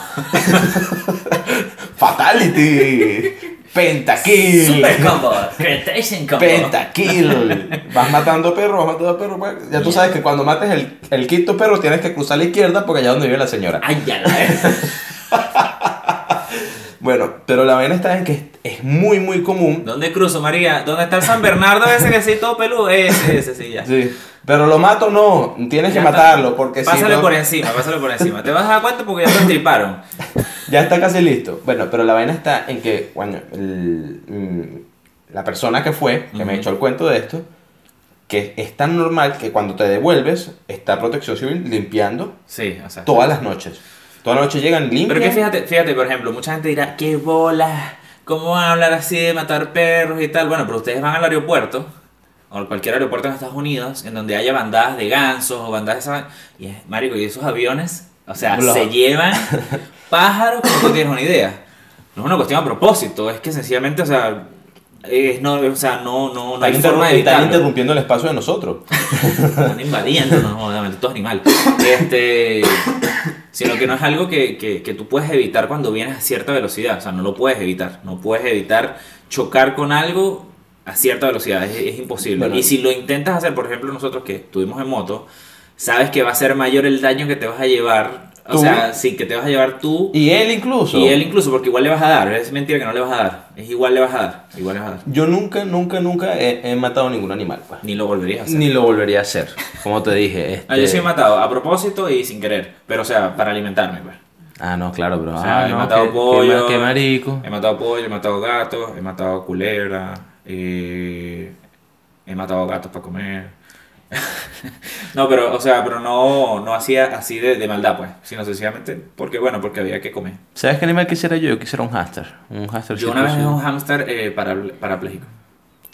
Fatality. Pentakill. Super combo. Cretation combo. Pentakill. Vas matando perros, vas matando perros. pues. Ya tú sabes que cuando mates el, el quinto perro tienes que cruzar a la izquierda porque allá donde vive la señora. Ay, ya la Bueno, pero la vaina está en que es, muy, muy común. ¿Dónde cruzo, María? ¿Dónde está el San Bernardo ese que sí todo peludo? Ese, ese sí, ya. Sí. Pero lo mato no, tienes Ya que matarlo porque si no- por encima, pásale por encima. Te vas a dar cuenta porque ya te estriparon. Ya está casi listo. Bueno, pero la vaina está en que, bueno, el- mm, la persona que fue, que me Ujú. echó el cuento de esto, que es tan normal que cuando te devuelves, está Protección Civil limpiando Sí, o sea. todas las noches. Todas las noches llegan limpias. Pero que fíjate, fíjate, por ejemplo, mucha gente dirá, qué bola, ¿cómo van a hablar así de matar perros y tal? Bueno, pero ustedes van al aeropuerto, o cualquier aeropuerto en Estados Unidos, en donde haya bandadas de gansos o bandadas de. Y es, marico, y esos aviones, o sea, se llevan pájaros que no tienes una idea. No es una cuestión a propósito, es que sencillamente, o sea, es no, o sea, no, no, no hay forma de están interrumpiendo el espacio de nosotros. Están invadiendo, no, joder, maldito animal. Este, sino que no es algo que, que, que tú puedes evitar cuando vienes a cierta velocidad. O sea, no lo puedes evitar. No puedes evitar chocar con algo a cierta velocidad. Es, es imposible. Bueno. y si lo intentas hacer, por ejemplo, nosotros que estuvimos en moto, sabes que va a ser mayor el daño que te vas a llevar. O sea, sí, que te vas a llevar tú Y él incluso. y él incluso, porque igual le vas a dar. Es mentira que no le vas a dar. Es igual le vas a dar. Igual le vas a dar. Yo nunca, nunca, nunca he, he matado ningún animal. pues. Ni lo volverías a hacer. Ni lo volvería a hacer. Como te dije. Este... Ah, yo sí he matado a propósito y sin querer. Pero, o sea, para alimentarme, pues. Ah, no, claro, bro. O sea, ah, he no, matado pollo. Qué, marico. He matado pollo, he matado gatos, he matado culebra, eh, he matado gatos para comer. no, pero, o sea, pero no, no hacía así de, de maldad, pues, sino sencillamente porque, bueno, porque había que comer. ¿Sabes qué animal quisiera yo? Yo quisiera un hámster. Un hámster. Yo una vez vi un hámster eh, para, parapléjico,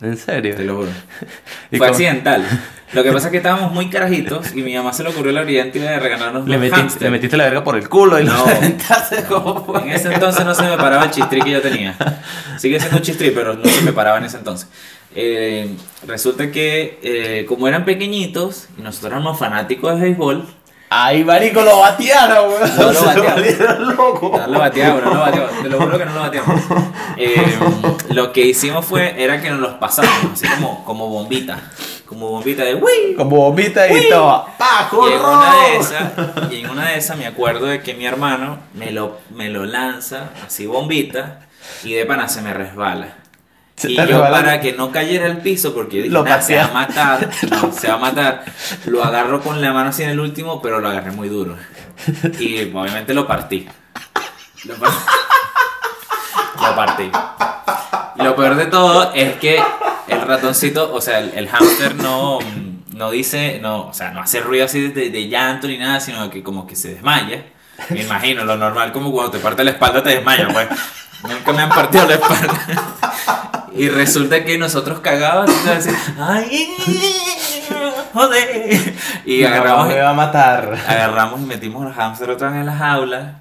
¿En serio? te lo juro. ¿Y Fue cómo- accidental. Lo que pasa es que estábamos muy carajitos y mi mamá se le ocurrió la brillante idea de regalarnos Le, los metí- hámster. le metiste la verga por el culo y No. lo reventaste como fue. En ese entonces no se me paraba el chistri que yo tenía. Sigue siendo un chistri, pero no se me paraba en ese entonces. Eh, resulta que eh, como eran pequeñitos y nosotros éramos fanáticos de béisbol, Ay, marico, lo batearon, weón. No lo batearon. locos. no lo bateamos, no lo bateamos, te lo juro que no lo bateamos. Eh, lo que hicimos fue, era que nos los pasábamos, así como, como bombita, como bombita de ¡Wii! Como bombita y todo. ¡Pa, Y en una de esas, y en una de esas me acuerdo de que mi hermano me lo, me lo lanza así bombita y de pana se me resbala. Se y yo para que no cayera al piso, porque yo dije, Lo "Nah, se va a patea". matar, no, se va a matar, lo agarro con la mano así en el último, pero lo agarré muy duro. Y obviamente lo partí. Lo partí. Lo partí. Lo peor de todo es que el ratoncito, o sea, el, el hámster no, no dice, no, o sea, no hace ruido así de, de llanto ni nada, sino que como que se desmaya. Me imagino, lo normal como cuando te parte la espalda te desmayas, pues. Nunca me han partido la espalda. Y resulta que nosotros cagados, entonces, ay, joder. Y agarramos, me va a matar. agarramos y metimos los hámster otra vez en las jaulas.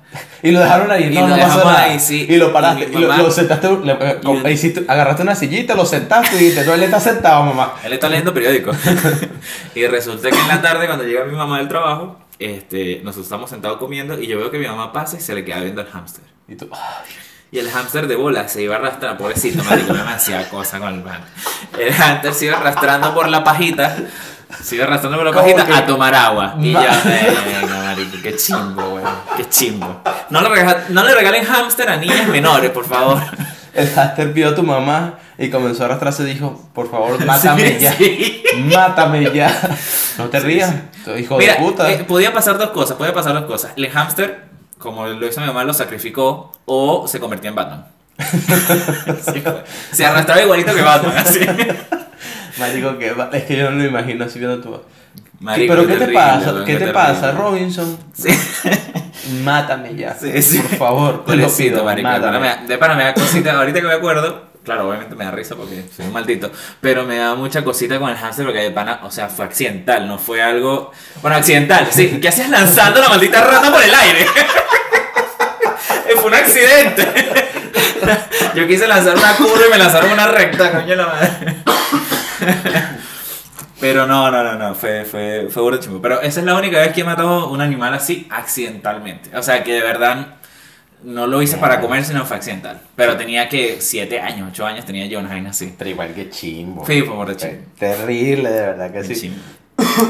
Y lo dejaron ahí, Y no, lo no ahí, sí. Y lo paraste, Y lo, sentaste, le- eh, hiciste- agarraste una sillita, lo sentaste y dijiste, no, él está sentado, mamá. Él está leyendo periódico. y resulta que en la tarde, cuando llega mi mamá del trabajo, este, nosotros estamos sentados comiendo y yo veo que mi mamá pasa y se le queda viendo el hámster. Y tú, ay, Y el hámster de bola se iba arrastrando, pobrecito, marico, me hacía cosa con el pan. El hámster se iba arrastrando por la pajita, se iba arrastrando por la ¿Cómo pajita que? a tomar agua. Y yo, Ma- venga, marico, qué chimbo, weón, qué chimbo. No le, rega- no le regalen hámster a niñas menores, por favor. El hámster vio a tu mamá y comenzó a arrastrarse y dijo, por favor, mátame Sí, ya. sí. Mátame ya. No te rías, hijo Mira, de puta. eh, podía pasar dos cosas, podía pasar dos cosas. El hámster, como lo hizo mi mamá, lo sacrificó o se convertía en Batman. Sí, se arrastraba igualito que Batman, así. Marico, que es que yo no lo imagino así viendo tu Marico, Pero ¿qué te pasa? ¿Qué te pasa, Robinson? Sí. Mátame ya. Sí, sí. Por favor, te lo pido. marico, de pana Mátame. me da- de pana me da cosita, ahorita que me acuerdo, claro, obviamente me da risa porque soy un maldito, pero me da mucha cosita con el hamster porque de pana, o sea, fue accidental, no fue algo, bueno, accidental, sí, ¿qué hacías lanzando la maldita rata por el aire? Fue un accidente. Yo quise lanzar una curva y me lanzaron una recta, coño de la madre. Pero no, no, no, no, fue, fue, fue burda de chimbo. Pero esa es la única vez que he matado un animal así accidentalmente. O sea, que de verdad no lo hice para comer, sino fue accidental. Pero tenía que 7 años, 8 años tenía yo una vaina así. Pero igual que chimbo. Sí, fue burda de chimbo. Terrible, de verdad que sí. chimbo.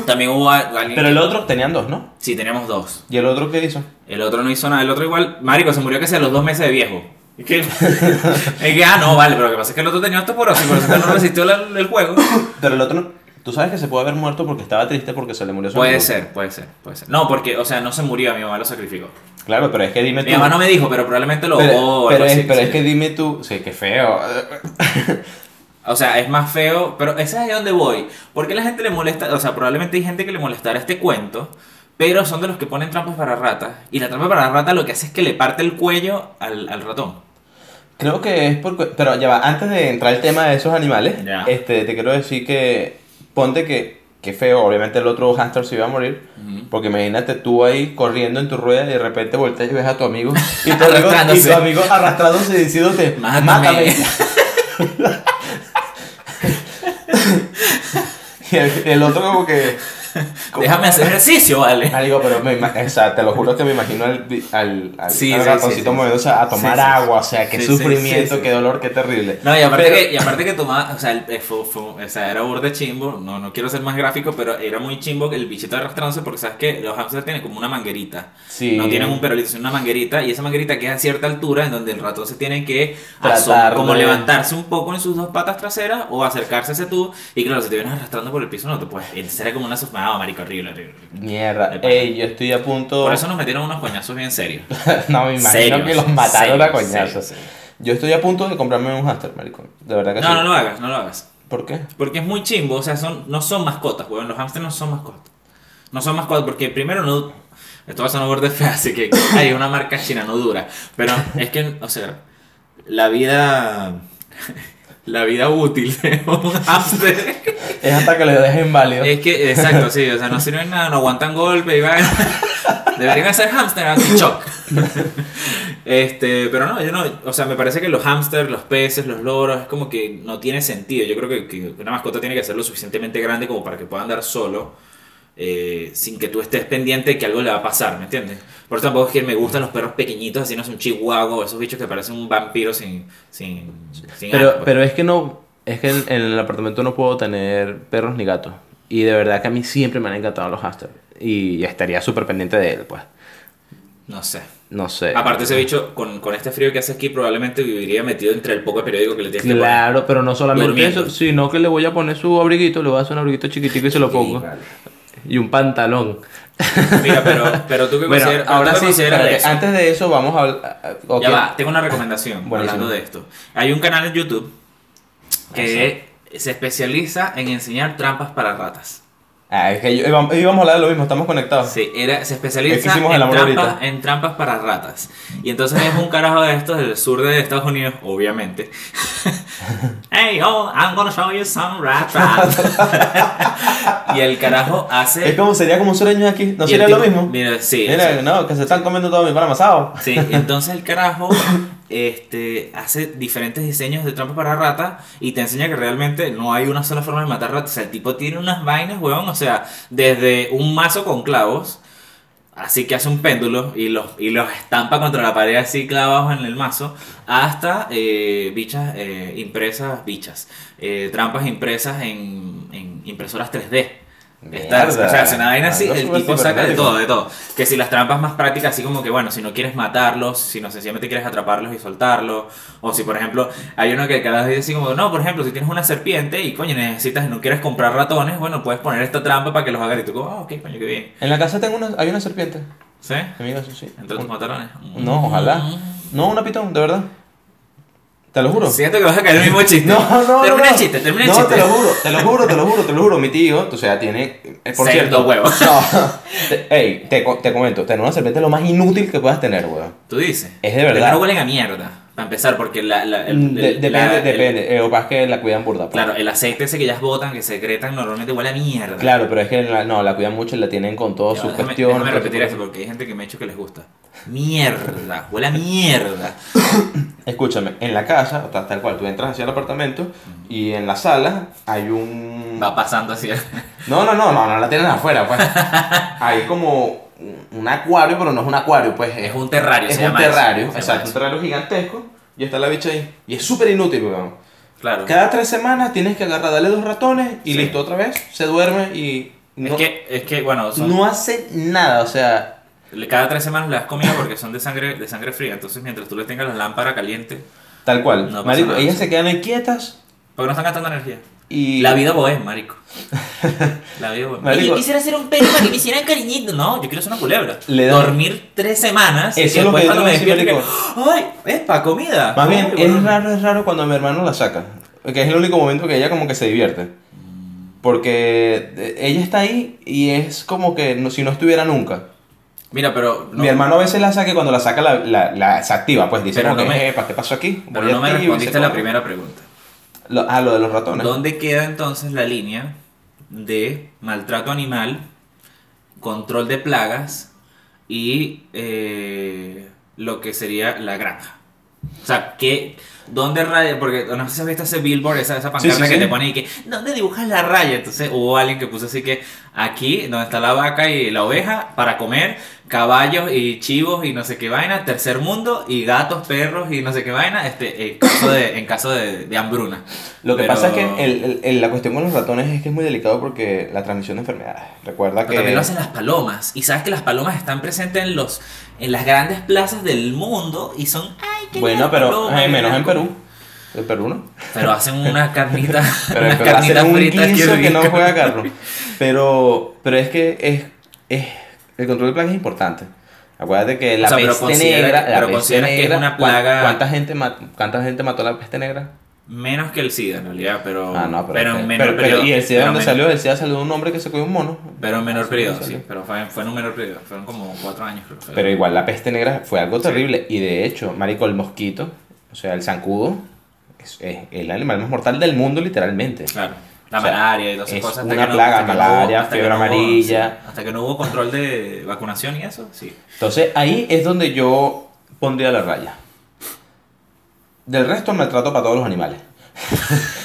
También hubo alguien Pero que- el otro tenían dos, ¿no? Sí, teníamos dos. ¿Y el otro qué hizo? El otro no hizo nada. El otro igual, marico, se murió que sea a los dos meses de viejo. Es que, es que, ah, no, vale, pero lo que pasa es que el otro tenía osteoporosis, por eso es que no resistió la- el juego. Pero el otro, no- tú sabes que se puede haber muerto porque estaba triste porque se le murió su Puede amigo. ser, puede ser, puede ser. No, porque, o sea, no se murió, mi mamá lo sacrificó. Claro, pero es que dime tú. Mi mamá no me dijo, pero probablemente lo pero, ahogó o pero es, así, pero sí. es que dime tú. Sí, qué feo. O sea, es más feo, pero esa es de donde voy. ¿Por qué la gente le molesta? O sea, probablemente hay gente que le molestará este cuento, pero son de los que ponen trampas para ratas. Y la trampa para rata lo que hace es que le parte el cuello al, al ratón. Creo que es porque. Pero ya va, antes de entrar al tema de esos animales, Ya. este, te quiero decir que. Ponte que. Qué feo, obviamente el otro hámster se iba a morir. Porque imagínate tú ahí corriendo en tu rueda y de repente volteas y ves a tu amigo. Y tu amigo, y tu amigo arrastrándose diciéndote: Mátame". Mátame. y el, el otro, como que. Déjame hacer ejercicio, vale. Marico, pero me, o sea, te lo juro que me imagino al, al, al, Sí, al sí, ratoncito sí, moviéndose a tomar agua, o sea, qué sufrimiento, qué dolor, qué terrible. No, y aparte, Pero- que, y aparte que tomaba, o sea, el- eh, fue, fue- o sea, era burde chimbo, no, no quiero ser más gráfico, pero era muy chimbo el bichito arrastrándose porque sabes que los hamsters tienen como una manguerita. Sí. No tienen un perolito, sino una manguerita y esa manguerita queda a cierta altura en donde el ratón se tiene que Tratar como levantarse un poco en sus dos patas traseras o acercarse a ese tubo y claro, si te vienes arrastrando por el piso no te puedes, será como una sufmada, marico, horrible, horrible. Mierda, ey, yo estoy a punto. Por eso nos metieron unos coñazos bien serios. no, me imagino Serios, que los mataron a coñazos. serios, Yo estoy a punto de comprarme un hámster, marico. De verdad que No, sí. no lo hagas, no lo hagas. ¿Por qué? Porque es muy chimbo, o sea, son, no son mascotas, weón. Los hamsters no son mascotas. No son mascotas porque primero no. Esto va a sonar borde feo, así que hay una marca china, no dura. Pero es que, o sea, la vida. La vida útil de un hamster Es hasta que le dejen válido. es que, exacto, sí, o sea, no sirven nada, no aguantan golpe y van. Deberían hacer hamster anti-shock. Este, pero no, yo no, o sea, me parece que los hamsters, los peces, los loros, es como que no tiene sentido. Yo creo que, que una mascota tiene que ser lo suficientemente grande como para que pueda andar solo, eh, sin que tú estés pendiente de que algo le va a pasar, ¿me entiendes? Por eso tampoco es que me gustan los perros pequeñitos, así no es un chihuahua o esos bichos que parecen un vampiro sin, sin, sin Pero, pero es que no. Es que en, en el apartamento no puedo tener perros ni gatos. Y de verdad que a mí siempre me han encantado los hamsters. Y estaría súper pendiente de él, pues. No sé. No sé. Aparte ese bicho, con, con este frío que hace aquí, probablemente viviría metido entre el poco de periódico que le tienes que poner. Claro, pero no solamente Durmiendo. eso, sino que le voy a poner su abriguito, le voy a hacer un abriguito chiquitico y se lo pongo. Sí, vale. Y un pantalón. Mira, pero, pero tú que Bueno, consideras, ahora tú sí, consideras de espérate, eso? antes de eso vamos a hablar... ok. Ya va, tengo una recomendación Buenísimo. hablando de esto. Hay un canal en YouTube que se especializa en enseñar trampas para ratas. Ah, es que íbamos, a hablar de lo mismo, estamos conectados. Sí, era, se especializa el en amor trampas, en trampas para ratas. Y entonces es un carajo de estos del sur de Estados Unidos, obviamente. hey, oh, I'm gonna show you some rat traps. y el carajo hace... Es como sería como un sureño aquí, ¿no sería lo tipo- mismo? Mira, sí. Mira, exacto. no, que se están comiendo todo mi pan amasado. Sí, entonces el carajo este, hace diferentes diseños de trampas para rata y te enseña que realmente no hay una sola forma de matar ratas. O sea, el tipo tiene unas vainas, weón. O sea, desde un mazo con clavos así que hace un péndulo y los, y los estampa contra la pared así clavados en el mazo, hasta eh, bichas eh, impresas, bichas, eh, trampas impresas en, en impresoras 3D. Mierda. o sea, es una vaina así, el tipo saca de todo, de todo. Que si las trampas más prácticas, así como que, bueno, si no quieres matarlos, si no sencillamente quieres atraparlos y soltarlos, o si, por ejemplo, hay uno que cada vez dice así como, no, por ejemplo, si tienes una serpiente y, coño, necesitas no quieres comprar ratones, bueno, puedes poner esta trampa para que los hagas y tú como, ah, ok, coño, qué bien. En la casa tengo una, hay una serpiente. ¿Sí? Amigo, eso sí. Entre tus matalones. No, ojalá. No, una pitón, de verdad. Te lo juro. Siento que vas a caer el mismo chiste. No, no, Termina no. el chiste, termina el no, chiste. te lo juro, te lo juro, te lo juro, te lo juro. Mi tío, o sea, tiene. eh, Por Cerdo cierto. huevo. No. Ey, te, te comento, tener una serpiente es lo más inútil que puedas tener, weón. Tú dices. Es de verdad. Primero huelen a mierda, para empezar, porque la... la- el- De- el- depende, la- el- depende. Eh, Lo que pasa es que la cuidan burda. pues. Claro, el aceite ese que ellas botan, que secretan, normalmente huele a mierda. Claro, pero es que la- no, la cuidan mucho y la tienen con todas sus déjame, cuestiones. déjame todo repetir eso porque hay gente que me ha dicho que les gusta. Mierda, huele a mierda. Escúchame, en la casa, tal, tal cual, tú entras hacia el apartamento y en la sala hay un... Va pasando así. No, no, no, no, no la tienen afuera, pues. hay como un- acuario, pero no es un acuario, pues. Es un terrario, Es se un llama eso, terrario, llama exacto, un eso. terrario gigantesco y está la bicha ahí. Y es súper inútil, weón. Claro. Cada tres semanas tienes que agarrar, darle dos ratones y Sí. listo, otra vez, se duerme y Es que, es que, bueno, son- no hace nada, o sea... cada tres semanas le das comida porque son de sangre, de sangre fría. Entonces, mientras tú le tengas la lámpara caliente, Tal cual. No Marico, nada, ellas sí. se quedan ahí quietas porque no están gastando energía. y... La vida bohem, marico. La vida bohem. Marico. Yo quisiera ser un perro para que me hicieran cariñito. No, yo quiero ser una culebra. Le da- Dormir tres semanas. Eso y es lo después que cuando me despierto, que, ¡ay! ¡Epa, comida! Más bien, Ay, es bueno. raro, es raro cuando mi hermano la saca. Que es el único momento que ella como que se divierte. Porque eh, ella está ahí y es como que no, si no estuviera nunca. Mira, pero. no- Mi hermano a veces la saca y cuando la saca la, la, la- se activa, pues dice, Pero no me- "Epa, ¿qué pasó aquí? Pero no me activo", y respondiste la primera pregunta. Lo- ah, lo de los ratones. ¿Dónde queda entonces la línea de maltrato animal, control de plagas y eh, lo que sería la granja? O sea, ¿qué, ¿dónde raya? Porque no sé si has visto ese billboard, esa, esa pancarta Sí, sí, que sí. te pone y que, ¿dónde dibujas la raya? Entonces hubo alguien que puso así que aquí, donde está la vaca y la oveja, para comer, caballos y chivos y no sé qué vaina, tercer mundo, y gatos, perros y no sé qué vaina, este, en caso de, en caso de, de hambruna. Lo que Pero- pasa es que el- el- el- la cuestión con los ratones es que es muy delicado porque la transmisión de enfermedades. Recuerda Pero que... también lo hacen las palomas. Y sabes que las palomas están presentes en los en las grandes plazas del mundo y son ay qué Bueno, pero qué menos en Perú. El Perú no. Pero hacen una carnita, Pero unas hacen carnitas un fritas guiso que no juega carro. Pero, pero es que es, es, el control de plagas es importante. Acuérdate que la O sea, pero peste negra, la pero peste consideras que es negra, una ¿cuán- plaga- ¿cuánta gente, ma- ¿Cuánta gente mató la peste negra? Menos que el SIDA en realidad, pero Ah, no, pero, pero en menor pero- periodo. ¿Y el SIDA dónde salió? El SIDA salió de un hombre que se cogió un mono. Pero en menor periodo, sí, pero fue, fue en un menor periodo, fueron como cuatro años creo. Pero igual la peste negra fue algo terrible. Y de hecho, marico, el mosquito, o sea, el zancudo, es, es el animal más mortal del mundo literalmente. Claro. La O sea, malaria y todas esas es cosas. una plaga, que malaria, fiebre hubo- amarilla. sí, hasta que no hubo control de vacunación y eso, sí. Entonces ahí es donde yo pondría la raya. Del resto maltrato para todos los animales.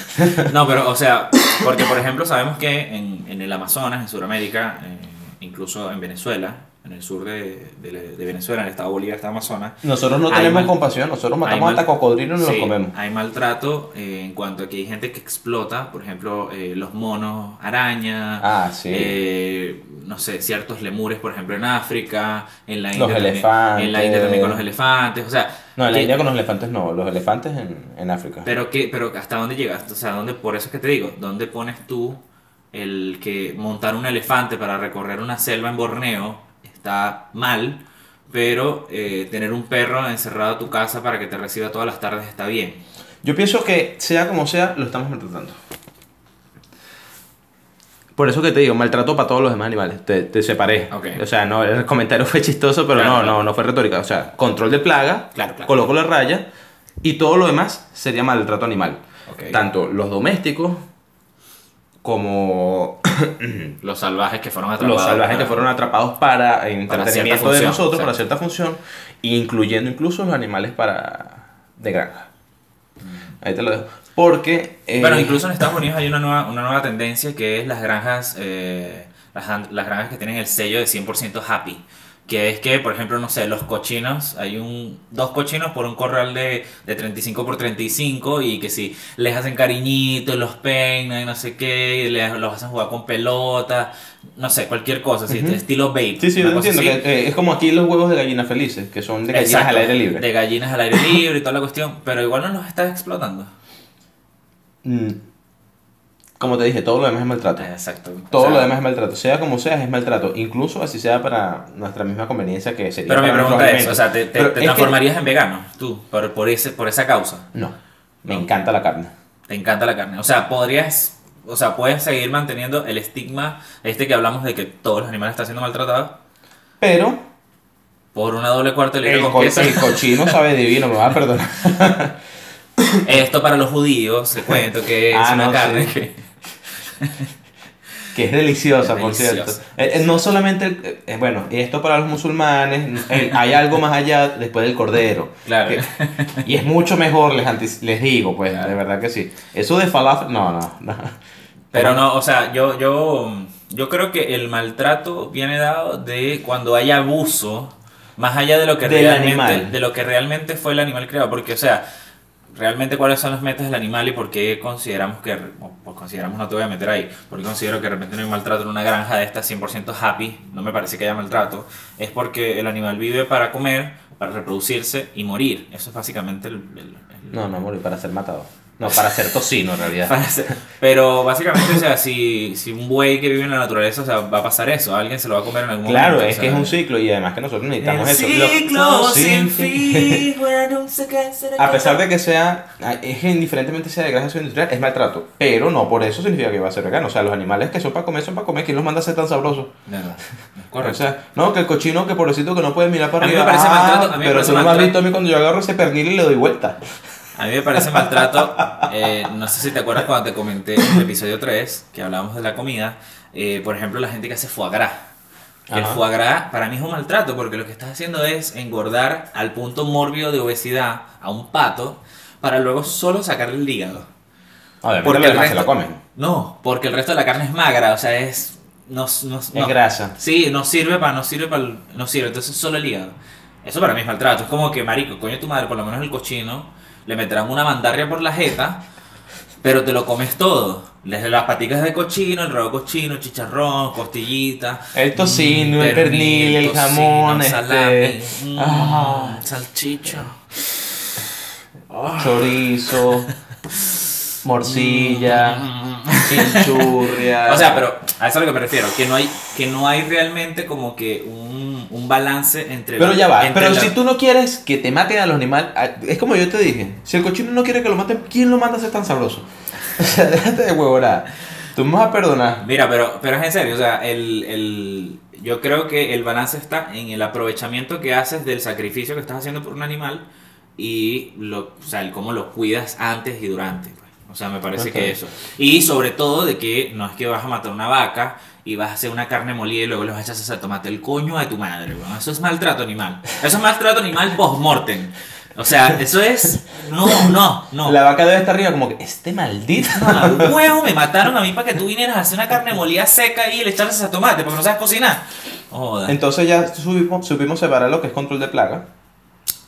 No, pero, o sea, porque por ejemplo sabemos que en, en el Amazonas, en Sudamérica, eh, incluso en Venezuela, en el sur de, de- de Venezuela, en el estado Bolívar, está Amazonas, Nosotros no tenemos mal- compasión, nosotros matamos mal- hasta cocodrilos y sí, los comemos. hay maltrato eh, en cuanto a que hay gente que explota, por ejemplo, eh, los monos araña, Ah, sí. eh, no sé, ciertos lemures, por ejemplo, en África, en la Los India, también, elefantes. en la India también con los elefantes, o sea, no, en la que- India con los elefantes no, los elefantes en, en África. Pero, que, pero ¿hasta dónde llegas? O sea, ¿dónde, por eso es que te digo, ¿dónde pones tú el que montar un elefante para recorrer una selva en Borneo está mal, pero eh, tener un perro encerrado a tu casa para que te reciba todas las tardes está bien? Yo pienso que sea como sea, lo estamos maltratando. Por eso que te digo, maltrato para todos los demás animales. Te, te separé. Ok. O sea, no, el comentario fue chistoso, pero Claro, no, claro. no, no fue retórica. O sea, control de plaga, Claro, claro. coloco la raya y todo lo demás sería maltrato animal. Ok. Tanto los domésticos como Los salvajes que fueron atrapados. los salvajes que ah, fueron atrapados para entretenimiento de nosotros, para cierta función, incluyendo incluso los animales para de granja. Ahí te lo dejo. Porque... eh, Bueno, incluso en Estados Unidos hay una nueva, una nueva tendencia que es las granjas, eh, las, las granjas que tienen el sello de 100% happy. Que es que, por ejemplo, no sé, los cochinos, hay un dos cochinos por un corral de, de 35 por 35 y que si les hacen cariñitos, los peinan y no sé qué, y les, los hacen jugar con pelota, no sé, cualquier cosa, así, estilo bait. Sí, sí, yo entiendo. Que, eh, es como aquí los huevos de gallina felices, que son de gallinas Exacto, al aire libre. De gallinas al aire libre y toda la cuestión, pero igual no los estás explotando. Mm. Como te dije, todo lo demás es maltrato. Exacto. Todo O sea, lo demás es maltrato. Sea como sea, es maltrato. Incluso así sea para nuestra misma conveniencia que sería. Pero mi pregunta es, o sea, ¿te, alimentos. te- Pero te es que- transformarías en vegano tú por, por, ese, por esa causa? No. Me No. encanta la carne. Te encanta la carne. O sea, podrías, o sea, puedes seguir manteniendo el estigma este que hablamos de que todos los animales están siendo maltratados Pero por una doble cuarta de el, co- cochino sabe divino, me va a perdonar. Esto para los judíos, te cuento que es Ah, una no, carne sí. que... Que es deliciosa, por Deliciosa. cierto. Eh, eh, no solamente, el- eh, bueno, esto para los musulmanes, eh, hay algo más allá después del cordero. Claro. Que- y es mucho mejor, les, les digo, pues, Claro. de verdad que sí. Eso de falafel, no, no, no. Pero no, o sea, yo, yo, yo creo que el maltrato viene dado de cuando hay abuso, más allá de lo que Del realmente, animal. de lo que realmente fue el animal creado, porque o sea, realmente cuáles son las metas del animal y por qué consideramos que, pues consideramos no te voy a meter ahí, porque considero que de repente no hay maltrato en una granja de estas 100% happy, no me parece que haya maltrato, es porque el animal vive para comer, para reproducirse y morir, eso es básicamente el- el- el, No, no, morir para ser matado. No, para ser tocino en realidad. Pero básicamente, o sea, si, si un buey que vive en la naturaleza, o sea, va a pasar eso, alguien se lo va a comer en algún Claro, momento. es o que es un ciclo y además que nosotros necesitamos El eso. Lo- ciclo sin fin. A pesar de que sea, es que indiferentemente sea de granja o industrial, es maltrato. Pero no por eso significa que va a ser vegano. O sea, los animales que son para comer son para comer. ¿Quién los manda a ser tan sabrosos? Nada, O correcto. sea, no, que el cochino, que pobrecito que no puede mirar para A mí me parece Ah, maltrato, a mí me pero tú no me has visto a mí cuando yo agarro ese pernil y le doy vuelta. A mí me parece maltrato. eh, no sé si te acuerdas cuando te comenté en el episodio 3 que hablábamos de la comida. eh, por ejemplo, la gente que hace foie gras. Que El foie gras para mí es un maltrato porque lo que estás haciendo es engordar al punto mórbido de obesidad a un pato para luego solo sacarle el hígado. Obviamente Porque los el demás se resto- lo comen. No, porque el resto de la carne es magra, o sea, es. No, no, Es no. grasa. Sí, no sirve para, no sirve para, no sirve, entonces solo el hígado. Eso para mí es maltrato, es como que, marico, coño tu madre, por lo menos el cochino, le meterán una mandarria por la jeta, pero te lo comes todo. Desde las paticas de cochino, el de cochino, chicharrón, costillita. El tocino, mm, el pernil, el tocino, jamón, salami, este, mm, ah. salchicha. chorizo, morcilla, chinchurria. O sea, pero a eso es a lo que me refiero, que no hay, que no hay realmente como que un, un balance entre Pero ya va, pero la- si tú no quieres que te maten a los animales, es como yo te dije, si el cochino no quiere que lo maten, ¿quién lo manda a ser tan sabroso? O sea, déjate de huevonada. Tú me vas a perdonar. Mira, pero, pero es en serio, o sea, el, el, yo creo que el balance está en el aprovechamiento que haces del sacrificio que estás haciendo por un animal y lo, o sea, el cómo lo cuidas antes y durante. O sea, me parece que eso. Y sobre todo de que no es que vas a matar una vaca y vas a hacer una carne molida y luego le vas a tomate. El coño de tu madre, weón. Eso es maltrato animal. Eso es maltrato animal post-mortem. O sea, eso es... No, no, no. La vaca debe estar arriba como que, este maldito. Ah, huevo, me mataron a mí para que tú vinieras a hacer una carne molida seca y le echaras ese tomate porque no sabes cocinar. Joda. Entonces ya supimos, supimos separar lo que es control de plaga.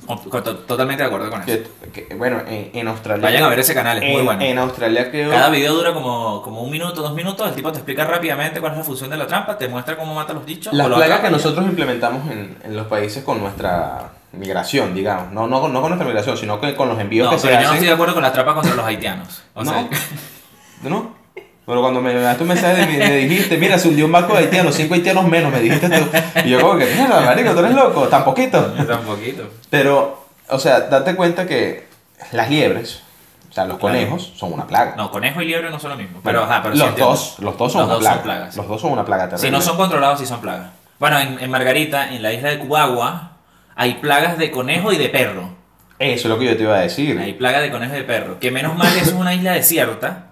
To- Totalmente de acuerdo con eso. Que, que, bueno, en, en Australia. Vayan a ver ese canal, es muy en, bueno. En Australia creo. Cada video dura como, como un minuto, dos minutos. El tipo te explica rápidamente cuál es la función de la trampa, te muestra cómo mata los bichos. Las plagas que nosotros implementamos en, en los países con nuestra migración, digamos. No, no, no con nuestra migración, sino que con los envíos No, que pero se yo no estoy de acuerdo con la trampa contra los haitianos. O No. sea, ¿No? Pero cuando me mandaste un mensaje me dijiste, mira, se hundió un barco de haitianos, cinco haitianos menos, me dijiste tú. Y yo como que, mierda, marico, tú eres loco, tan poquito. un poquito. Pero, o sea, date cuenta que las liebres, o sea, los conejos, son una plaga. No, conejo y liebre no son lo mismo. Pero, Bueno, ajá, pero sí los, entiendo. dos, los dos son Los una dos son plaga. plagas. Los dos son una plaga terrible. Si no son controlados, sí son plagas. Bueno, en, en Margarita, en la isla de Cubagua, hay plagas de conejo y de perro. Eso es lo que yo te iba a decir. Hay plagas de conejo y de perro. Que menos mal eso es una isla desierta.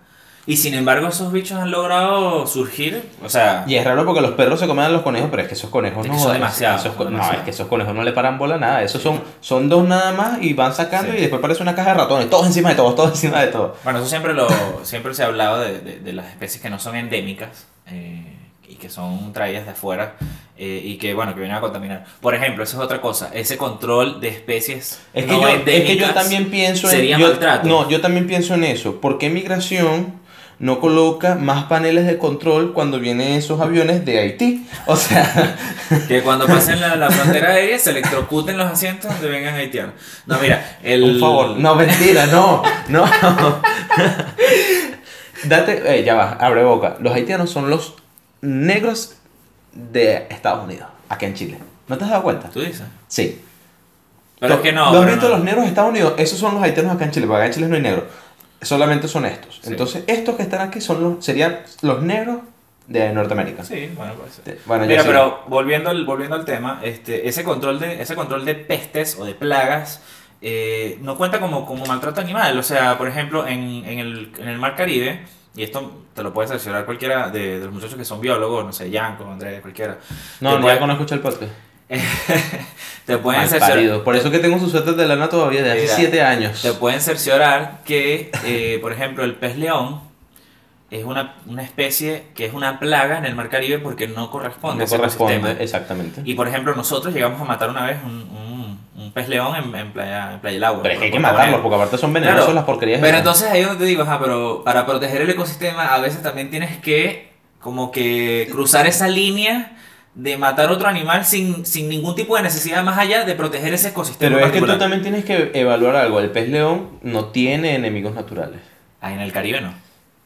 Y sin embargo, esos bichos han logrado surgir. O sea, Y es raro porque los perros se comen a los conejos, pero es que esos conejos Es no son No, es que esos conejos no le paran bola a nada. Esos son, son dos nada más y van sacando Sí. y después parece una caja de ratones. Todos encima de todos, todos encima de todos. bueno, eso siempre, lo, siempre se ha hablado de, de- de las especies que no son endémicas. eh, y que son traídas de afuera eh, y que, bueno, que vienen a contaminar. Por ejemplo, esa es otra cosa, ese control de especies. Es que, no yo, es que yo también pienso sería yo- maltrato. no, yo también pienso en eso. ¿Por qué migración no coloca más paneles de control cuando vienen esos aviones de Haití? O sea, Que cuando pasen la, la frontera aérea se electrocuten los asientos donde vengan haitianos. No, mira, el... por favor. No, mentira, no, no. Date, eh, ya va, abre boca. Los haitianos son los negros de Estados Unidos, acá en Chile. ¿No te has dado cuenta? ¿Tú dices? Sí. Pero es que no. ¿Lo has pero visto no. los negros de Estados Unidos? Esos son los haitianos acá en Chile, porque acá en Chile no hay negros. Solamente son estos. Sí. Entonces, estos que están aquí son los, serían los negros de Norteamérica. Sí, bueno, puede ser. Bueno, Mira, pero volviendo al, volviendo al tema, este, ese, control de, ese control de pestes o de plagas eh, no cuenta como, como maltrato animal. O sea, por ejemplo, en, en, el, en el Mar Caribe, y esto te lo puedes cerciorar cualquiera de, de los muchachos que son biólogos, no sé, Yanko, Andrés, cualquiera. No, no, puede- ya no escucha el podcast. te pueden cerciorar. Por eso que tengo su suéter de lana todavía de hace Mira, 7 años. Te pueden cerciorar que, eh, por ejemplo, el pez león es una, una especie que es una plaga en el Mar Caribe porque no corresponde No a ese corresponde, ecosistema. exactamente. Y por ejemplo, nosotros llegamos a matar una vez un, un, un pez león en, en playa, en Playa del Agua. Pero es que hay que matarlos, poner. porque aparte son venenosos Claro, las porquerías. Pero esas. entonces ahí es donde te digo, ajá, pero para proteger el ecosistema a veces también tienes que como que cruzar esa línea de matar otro animal sin, sin ningún tipo de necesidad más allá de proteger ese ecosistema. Pero es que tú también tienes que evaluar algo. El pez león no tiene enemigos naturales. Ah, en el Caribe no.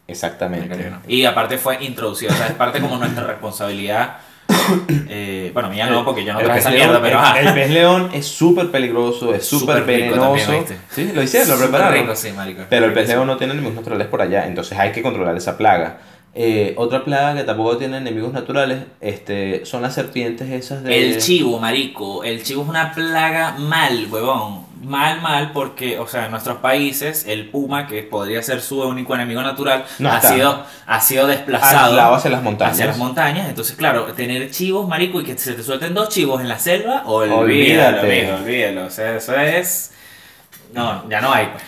Exactamente. Caribe no. Y aparte fue introducido, o sea, es parte como nuestra responsabilidad. eh, bueno, mía no, porque yo no pez esa león- mierda, pero el- pez león es súper peligroso, es súper venenoso. sí, lo hicieron, lo prepararon. rico, sí, marico. Pero el pez león no tiene enemigos naturales por allá, entonces hay que controlar esa plaga. Eh, otra plaga que tampoco tiene enemigos naturales este, son las serpientes esas de... El chivo, marico. El chivo es una plaga mal, huevón. Mal, mal, porque, o sea, en nuestros países, el puma, que podría ser su único enemigo natural, No ha, está. sido, ha sido desplazado hacia las montañas. hacia las montañas. Entonces, claro, tener chivos, marico, y que se te suelten dos chivos en la selva, olvídalo, Olvídate. amigo, olvídalo. O sea, eso es. No, ya no hay, pues.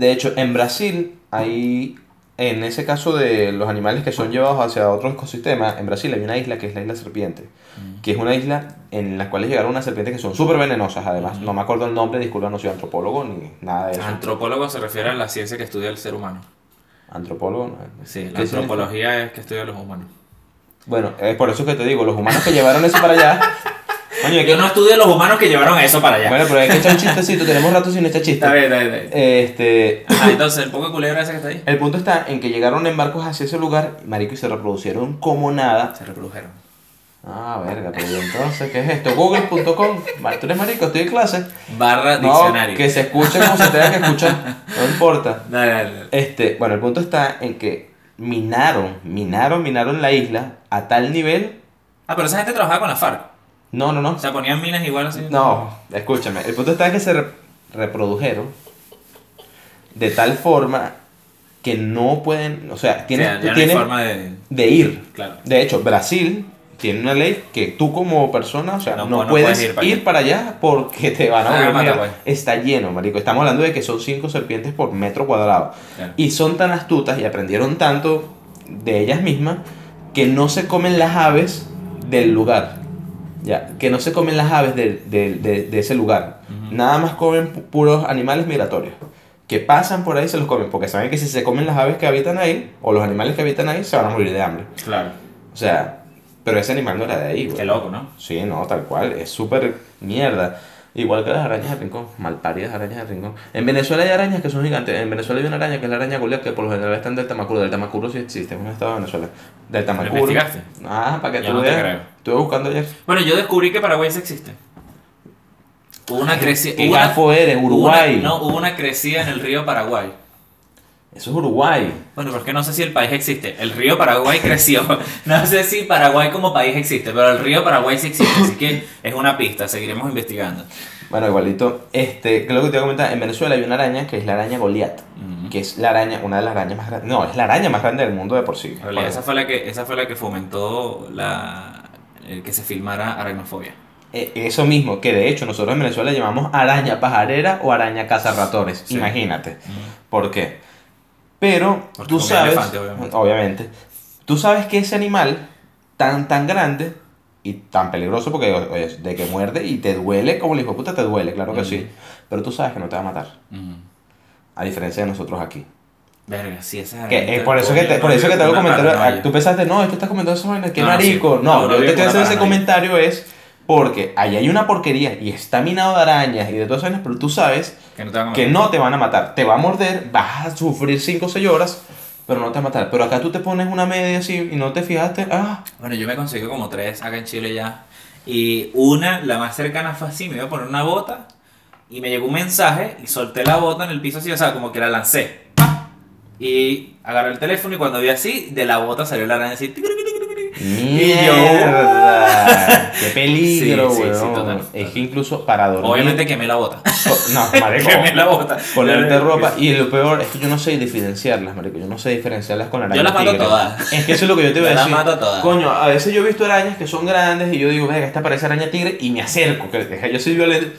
De hecho, en Brasil hay, en ese caso de los animales que son llevados hacia otro ecosistema, en Brasil hay una isla que es la isla serpiente, que es una isla en la cual llegaron unas serpientes que son súper venenosas, además. No me acuerdo el nombre, disculpa, no soy antropólogo ni nada de eso. Antropólogo se refiere a la ciencia que estudia el ser humano. Antropólogo, no. Sí, ¿Qué la significa? antropología es que estudia a los humanos. Bueno, es por eso que te digo, los humanos que llevaron eso para allá. Coño, Yo no estudio los humanos que llevaron eso para allá. Bueno, pero hay que echar un chistecito, tenemos rato sin echar chiste. Está bien, está bien, está bien. Este, Ah, entonces, el poco de culebra ese que está ahí. el punto está en que llegaron en barcos hacia ese lugar, marico, y se reproducieron como nada. Se reprodujeron. Ah, verga, pero ¿y entonces, ¿qué es esto? Google.com. Tú eres marico, estoy en clase. Barra No, diccionario. que se escuche como se tenga que escuchar. No importa. Dale, dale, dale. Este, bueno, el punto está en que minaron, minaron, minaron la isla a tal nivel. Ah, pero esa gente trabajaba con la FARC. No, no, no. O sea, ponían minas igual así. No, escúchame. El punto está que se re- reprodujeron de tal forma que no pueden, o sea, O tienes, sea, ya no hay tienes forma de. de ir. Claro. De hecho, Brasil tiene una ley que tú como persona, o sea, No no, pu- no puedes, puedes ir ir, para para allá. porque te van a Ah, volver mata, mierda. pues. Está lleno, marico. Estamos hablando de que son cinco serpientes por metro cuadrado. Claro. Y son tan astutas y aprendieron tanto de ellas mismas que no se comen las aves del lugar. Ya, que no se comen las aves de, de- de- de ese lugar. Nada más comen pu- puros animales migratorios. Que pasan por ahí y se los comen. Porque saben que si se comen las aves que habitan ahí, o los animales que habitan ahí, se van a morir de hambre. Claro. O sea, pero ese animal no era de ahí, güey. Qué loco, ¿no? Sí, no, tal cual. Es súper mierda. Igual que las arañas de rincón. Malparidas arañas de rincón. En Venezuela hay arañas que son gigantes. En Venezuela hay una araña que es la araña Goliath, que por lo general está en Delta Macuro. Delta Macuro sí existe, es un estado de Venezuela. Delta ¿Lo Macuro. investigaste? Ah, para que tú no veas. Estuve buscando ayer. Bueno, yo descubrí que Paraguay sí existe. Hubo una crecida. ¿Qué gafo eres? Uruguay. no, hubo una crecida en el río Paraguay. Eso es Uruguay. Bueno, porque no sé si el país existe. El río Paraguay creció. No sé si Paraguay como país existe, pero el río Paraguay sí existe. Así que es una pista. Seguiremos investigando. Bueno, igualito. Este, lo que te voy a comentar. En Venezuela hay una araña que es la araña Goliath. Ujú. Que es la araña, una de las arañas más grandes. No, es la araña más grande del mundo de por sí. Realidad, esa fue la que, esa fue la que fomentó la, el que se filmara aracnofobia. Eh, Eso mismo, que de hecho nosotros en Venezuela llamamos araña pajarera o araña cazarratones. Sí. Imagínate. ¿Por qué? Pero Porque tú sabes, elefante, obviamente. obviamente, tú sabes que ese animal tan, tan grande y tan peligroso porque, oye, de que muerde y te duele como el hijo de puta te duele, claro que sí. Pero tú sabes que no te va a matar. A diferencia de nosotros aquí. Verga, sí, esa Que, es por eso que te, por eso que te hago comentario. ah, Tú pensaste, no, esto estás comentando eso, vaina, qué No, marico. sí. No, No, yo te estoy haciendo ese comentario es porque ahí hay una porquería y está minado de arañas y de todas esas pero tú sabes Que no te van a que matar. no te van a matar. Te va a morder, vas a sufrir 5 o 6 horas, pero no te va a matar. Pero acá tú te pones una media así y no te fijaste. Ah, Bueno, yo me conseguí como tres acá en Chile ya. Y una, la más cercana fue así, me iba a poner una bota y me llegó un mensaje y solté la bota en el piso así, o sea, como que la lancé. ¡pa! Y agarré el teléfono y cuando vi así, de la bota salió la araña así. tic, mierda. Qué peligro, Sí, sí, sí, weón. total, Es que incluso para dormir. Obviamente quemé la bota. No, marico. quemé la bota. Ponerte ropa y lo peor es que yo no sé diferenciarlas, marico. Yo no sé diferenciarlas con arañas Yo las mato tigre. todas. Es que eso es lo que yo te iba a Yo las decir. mato todas. Coño, a veces yo he visto arañas que son grandes y yo digo, venga, esta parece araña tigre y me acerco. Que yo soy violento.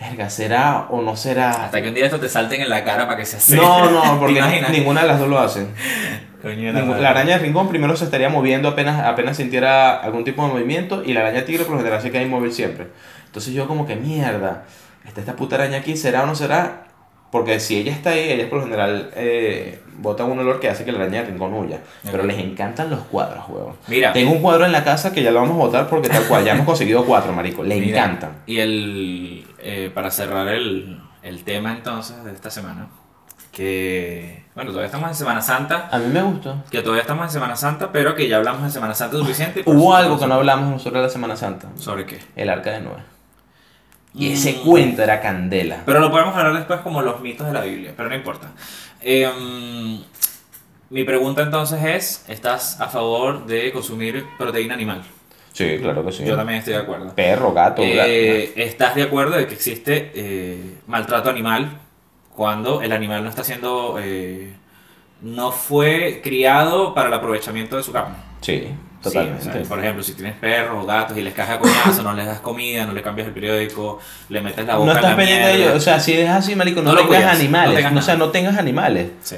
Verga, ¿será o no será? Hasta que un día esto te salten en la cara para que se acerque. No, no, ¿Te porque ninguna de las dos lo hacen. Coño la araña de rincón primero se estaría moviendo apenas, apenas sintiera algún tipo de movimiento y la araña tigre por lo general se queda inmóvil siempre. Entonces yo como que mierda, ¿está esta puta araña aquí? ¿Será o no será? Porque si ella está ahí, ellas por lo general eh, botan un olor que hace que la araña de rincón huya. Pero les encantan los cuadros, huevón. Mira. Tengo un cuadro en la casa que ya lo vamos a botar porque tal cual, ya hemos conseguido cuatro, marico. Le encantan. Y el, eh, para cerrar el, el tema entonces de esta semana, que bueno, todavía estamos en Semana Santa, A mí me gustó. que todavía estamos en Semana Santa, pero que ya hablamos de Semana Santa suficiente. Hubo algo que no hablamos nosotros de la Semana Santa. ¿Sobre qué? El arca de Noé. Y Mm. ese cuento era candela. Pero lo podemos hablar después como los mitos de la Biblia, pero no importa. Em, mi pregunta entonces es, ¿estás a favor de consumir proteína animal? Sí, claro que sí. Yo también estoy de acuerdo. Perro, gato, Eh, ¿Estás de acuerdo de que existe eh, maltrato animal cuando el animal no está siendo... eh, no fue criado para el aprovechamiento de su carne? Sí, Sí, totalmente. o sea, por ejemplo, si tienes perros o gatos y les a coñazo, no les das comida, no le cambias el periódico, le metes la boca no en estás la pendiente de mierda. ellos. O sea, si es así, marico, no, No tengas cuidas, no animales. tengas No, o sea, no tengas animales. Sí.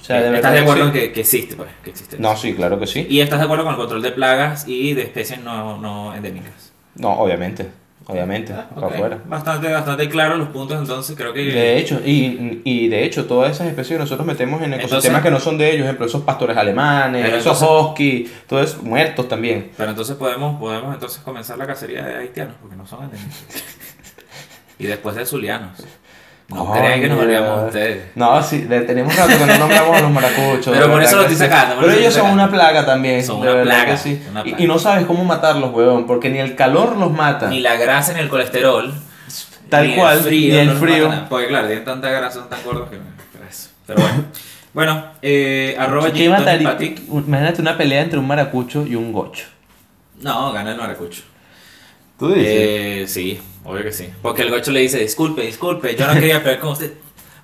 O sea, de ¿Estás de que acuerdo sí. en que, que existe, pues? Que existe No, sí, claro que sí. Y estás de acuerdo con el control de plagas y de especies no, no endémicas. No, obviamente. Obviamente. Ah, para afuera. Bastante, bastante claros los puntos, entonces creo que... De hecho, y, y de hecho, todas esas especies que nosotros metemos en ecosistemas Entonces- que no son de ellos, ejemplo, esos pastores alemanes, esos husky, todos esos muertos también. Pero entonces podemos, podemos entonces comenzar la cacería de haitianos, porque no son endémicos. y después de zulianos. No crean que nos olvidamos de ustedes. No, sí, de- tenemos rato que no nombramos a los maracuchos. Pero de por eso lo que estoy sí. sacando, por Pero eso lo ellos estoy son una sacando. plaga también. Son de una verdad plaga, que sí. una Y- plaga. Y, no sabes cómo matarlos, huevón, porque ni el calor los mata. Ni la grasa ni el colesterol. Tal ni cual, el frío, ni el no nos frío. mata nada. Porque claro, tienen tanta grasa, son tan gordos que... eso. Pero bueno. Bueno, eh, arroba ¿Qué Gin Tonic mataría? Imagínate una pelea entre un maracucho y un gocho. No, gana el maracucho. ¿Tú Eh, sí, obvio que sí. Porque el gocho le dice, disculpe, disculpe, yo no quería pelear con usted.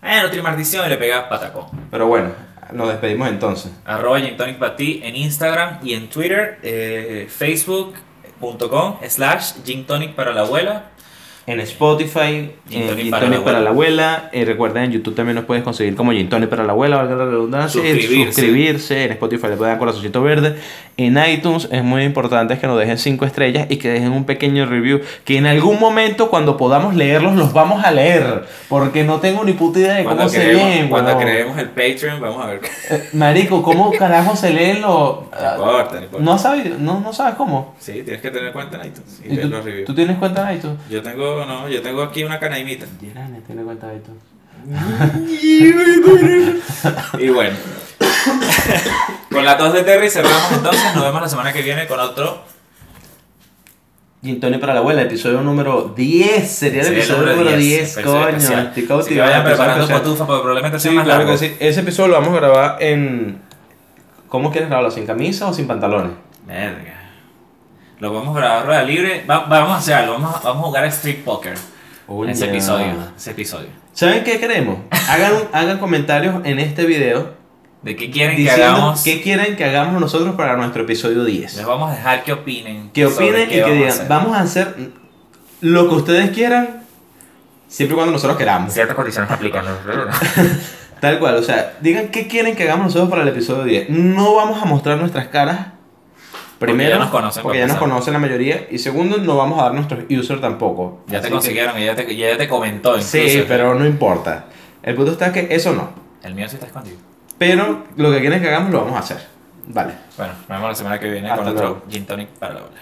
Eh, no tiene maldición y le pega patacón. Pero bueno, nos despedimos entonces. Arroba Gin Tonic Pati en Instagram y en Twitter, eh, facebook.com slash Gin Tonic para la abuela. En Spotify, Gin en Tonic Gin para para abuela. la abuela. Eh, recuerda, en YouTube también nos puedes conseguir como Gin Tonic para la abuela, valga la redundancia. Suscribirse. Suscribirse. En Spotify le pueden dar corazoncito verde. En iTunes es muy importante que nos dejen 5 estrellas y que dejen un pequeño review. Que en algún momento, cuando podamos leerlos, los vamos a leer. Porque no tengo ni puta idea de cómo Cuando, se creemos, leen. cuando huevón. creemos el Patreon, vamos a ver. Eh, Marico, ¿cómo carajo se leen los.? No importa, no importa. No sabes, no, no sabes cómo. Sí, tienes que tener cuenta en iTunes y ¿Y ver tú, los reviews. tú tienes cuenta de iTunes? Yo tengo, no, yo tengo aquí una canaimita. Tiene cuenta de. Y bueno. con la tos de Terry cerramos entonces. Nos vemos la semana que viene con otro. Gin Tonic para la abuela, episodio número 10. Sería el Sería episodio número 10, episodio coño. especial. Estoy cautivado. vayan episodio preparando especial. cotufa porque probablemente sea Sí, más claro largo. que sí. Ese episodio lo vamos a grabar en. ¿Cómo quieres grabarlo? ¿Sin camisa o sin pantalones? Verga. Lo vamos a grabar rueda libre. Va- vamos a hacer algo. Vamos a, vamos a jugar a Street Poker. Uy, ese ya. episodio. Ese episodio. ¿Saben qué queremos? Hagan, hagan comentarios en este video ¿De qué quieren que hagamos? qué quieren que hagamos nosotros para nuestro episodio 10. Les vamos a dejar que opinen. Que opinen y que digan, vamos a hacer lo que ustedes quieran, siempre y cuando nosotros queramos. Ciertas condiciones aplican. Tal cual, o sea, digan qué quieren que hagamos nosotros para el episodio 10. No vamos a mostrar nuestras caras Primero, ya nos conocen, porque ya nos conocen la mayoría. Y segundo, no vamos a dar nuestros user tampoco. Ya Así te que- consiguieron y ya te, ya te comentó. Incluso, Sí, pero no importa. El punto está que eso no. El mío sí está escondido. Pero lo que quieren que hagamos lo vamos a hacer. Vale. Bueno, nos vemos la semana que viene Hasta con nuestro luego. Gin Tonic para la bola.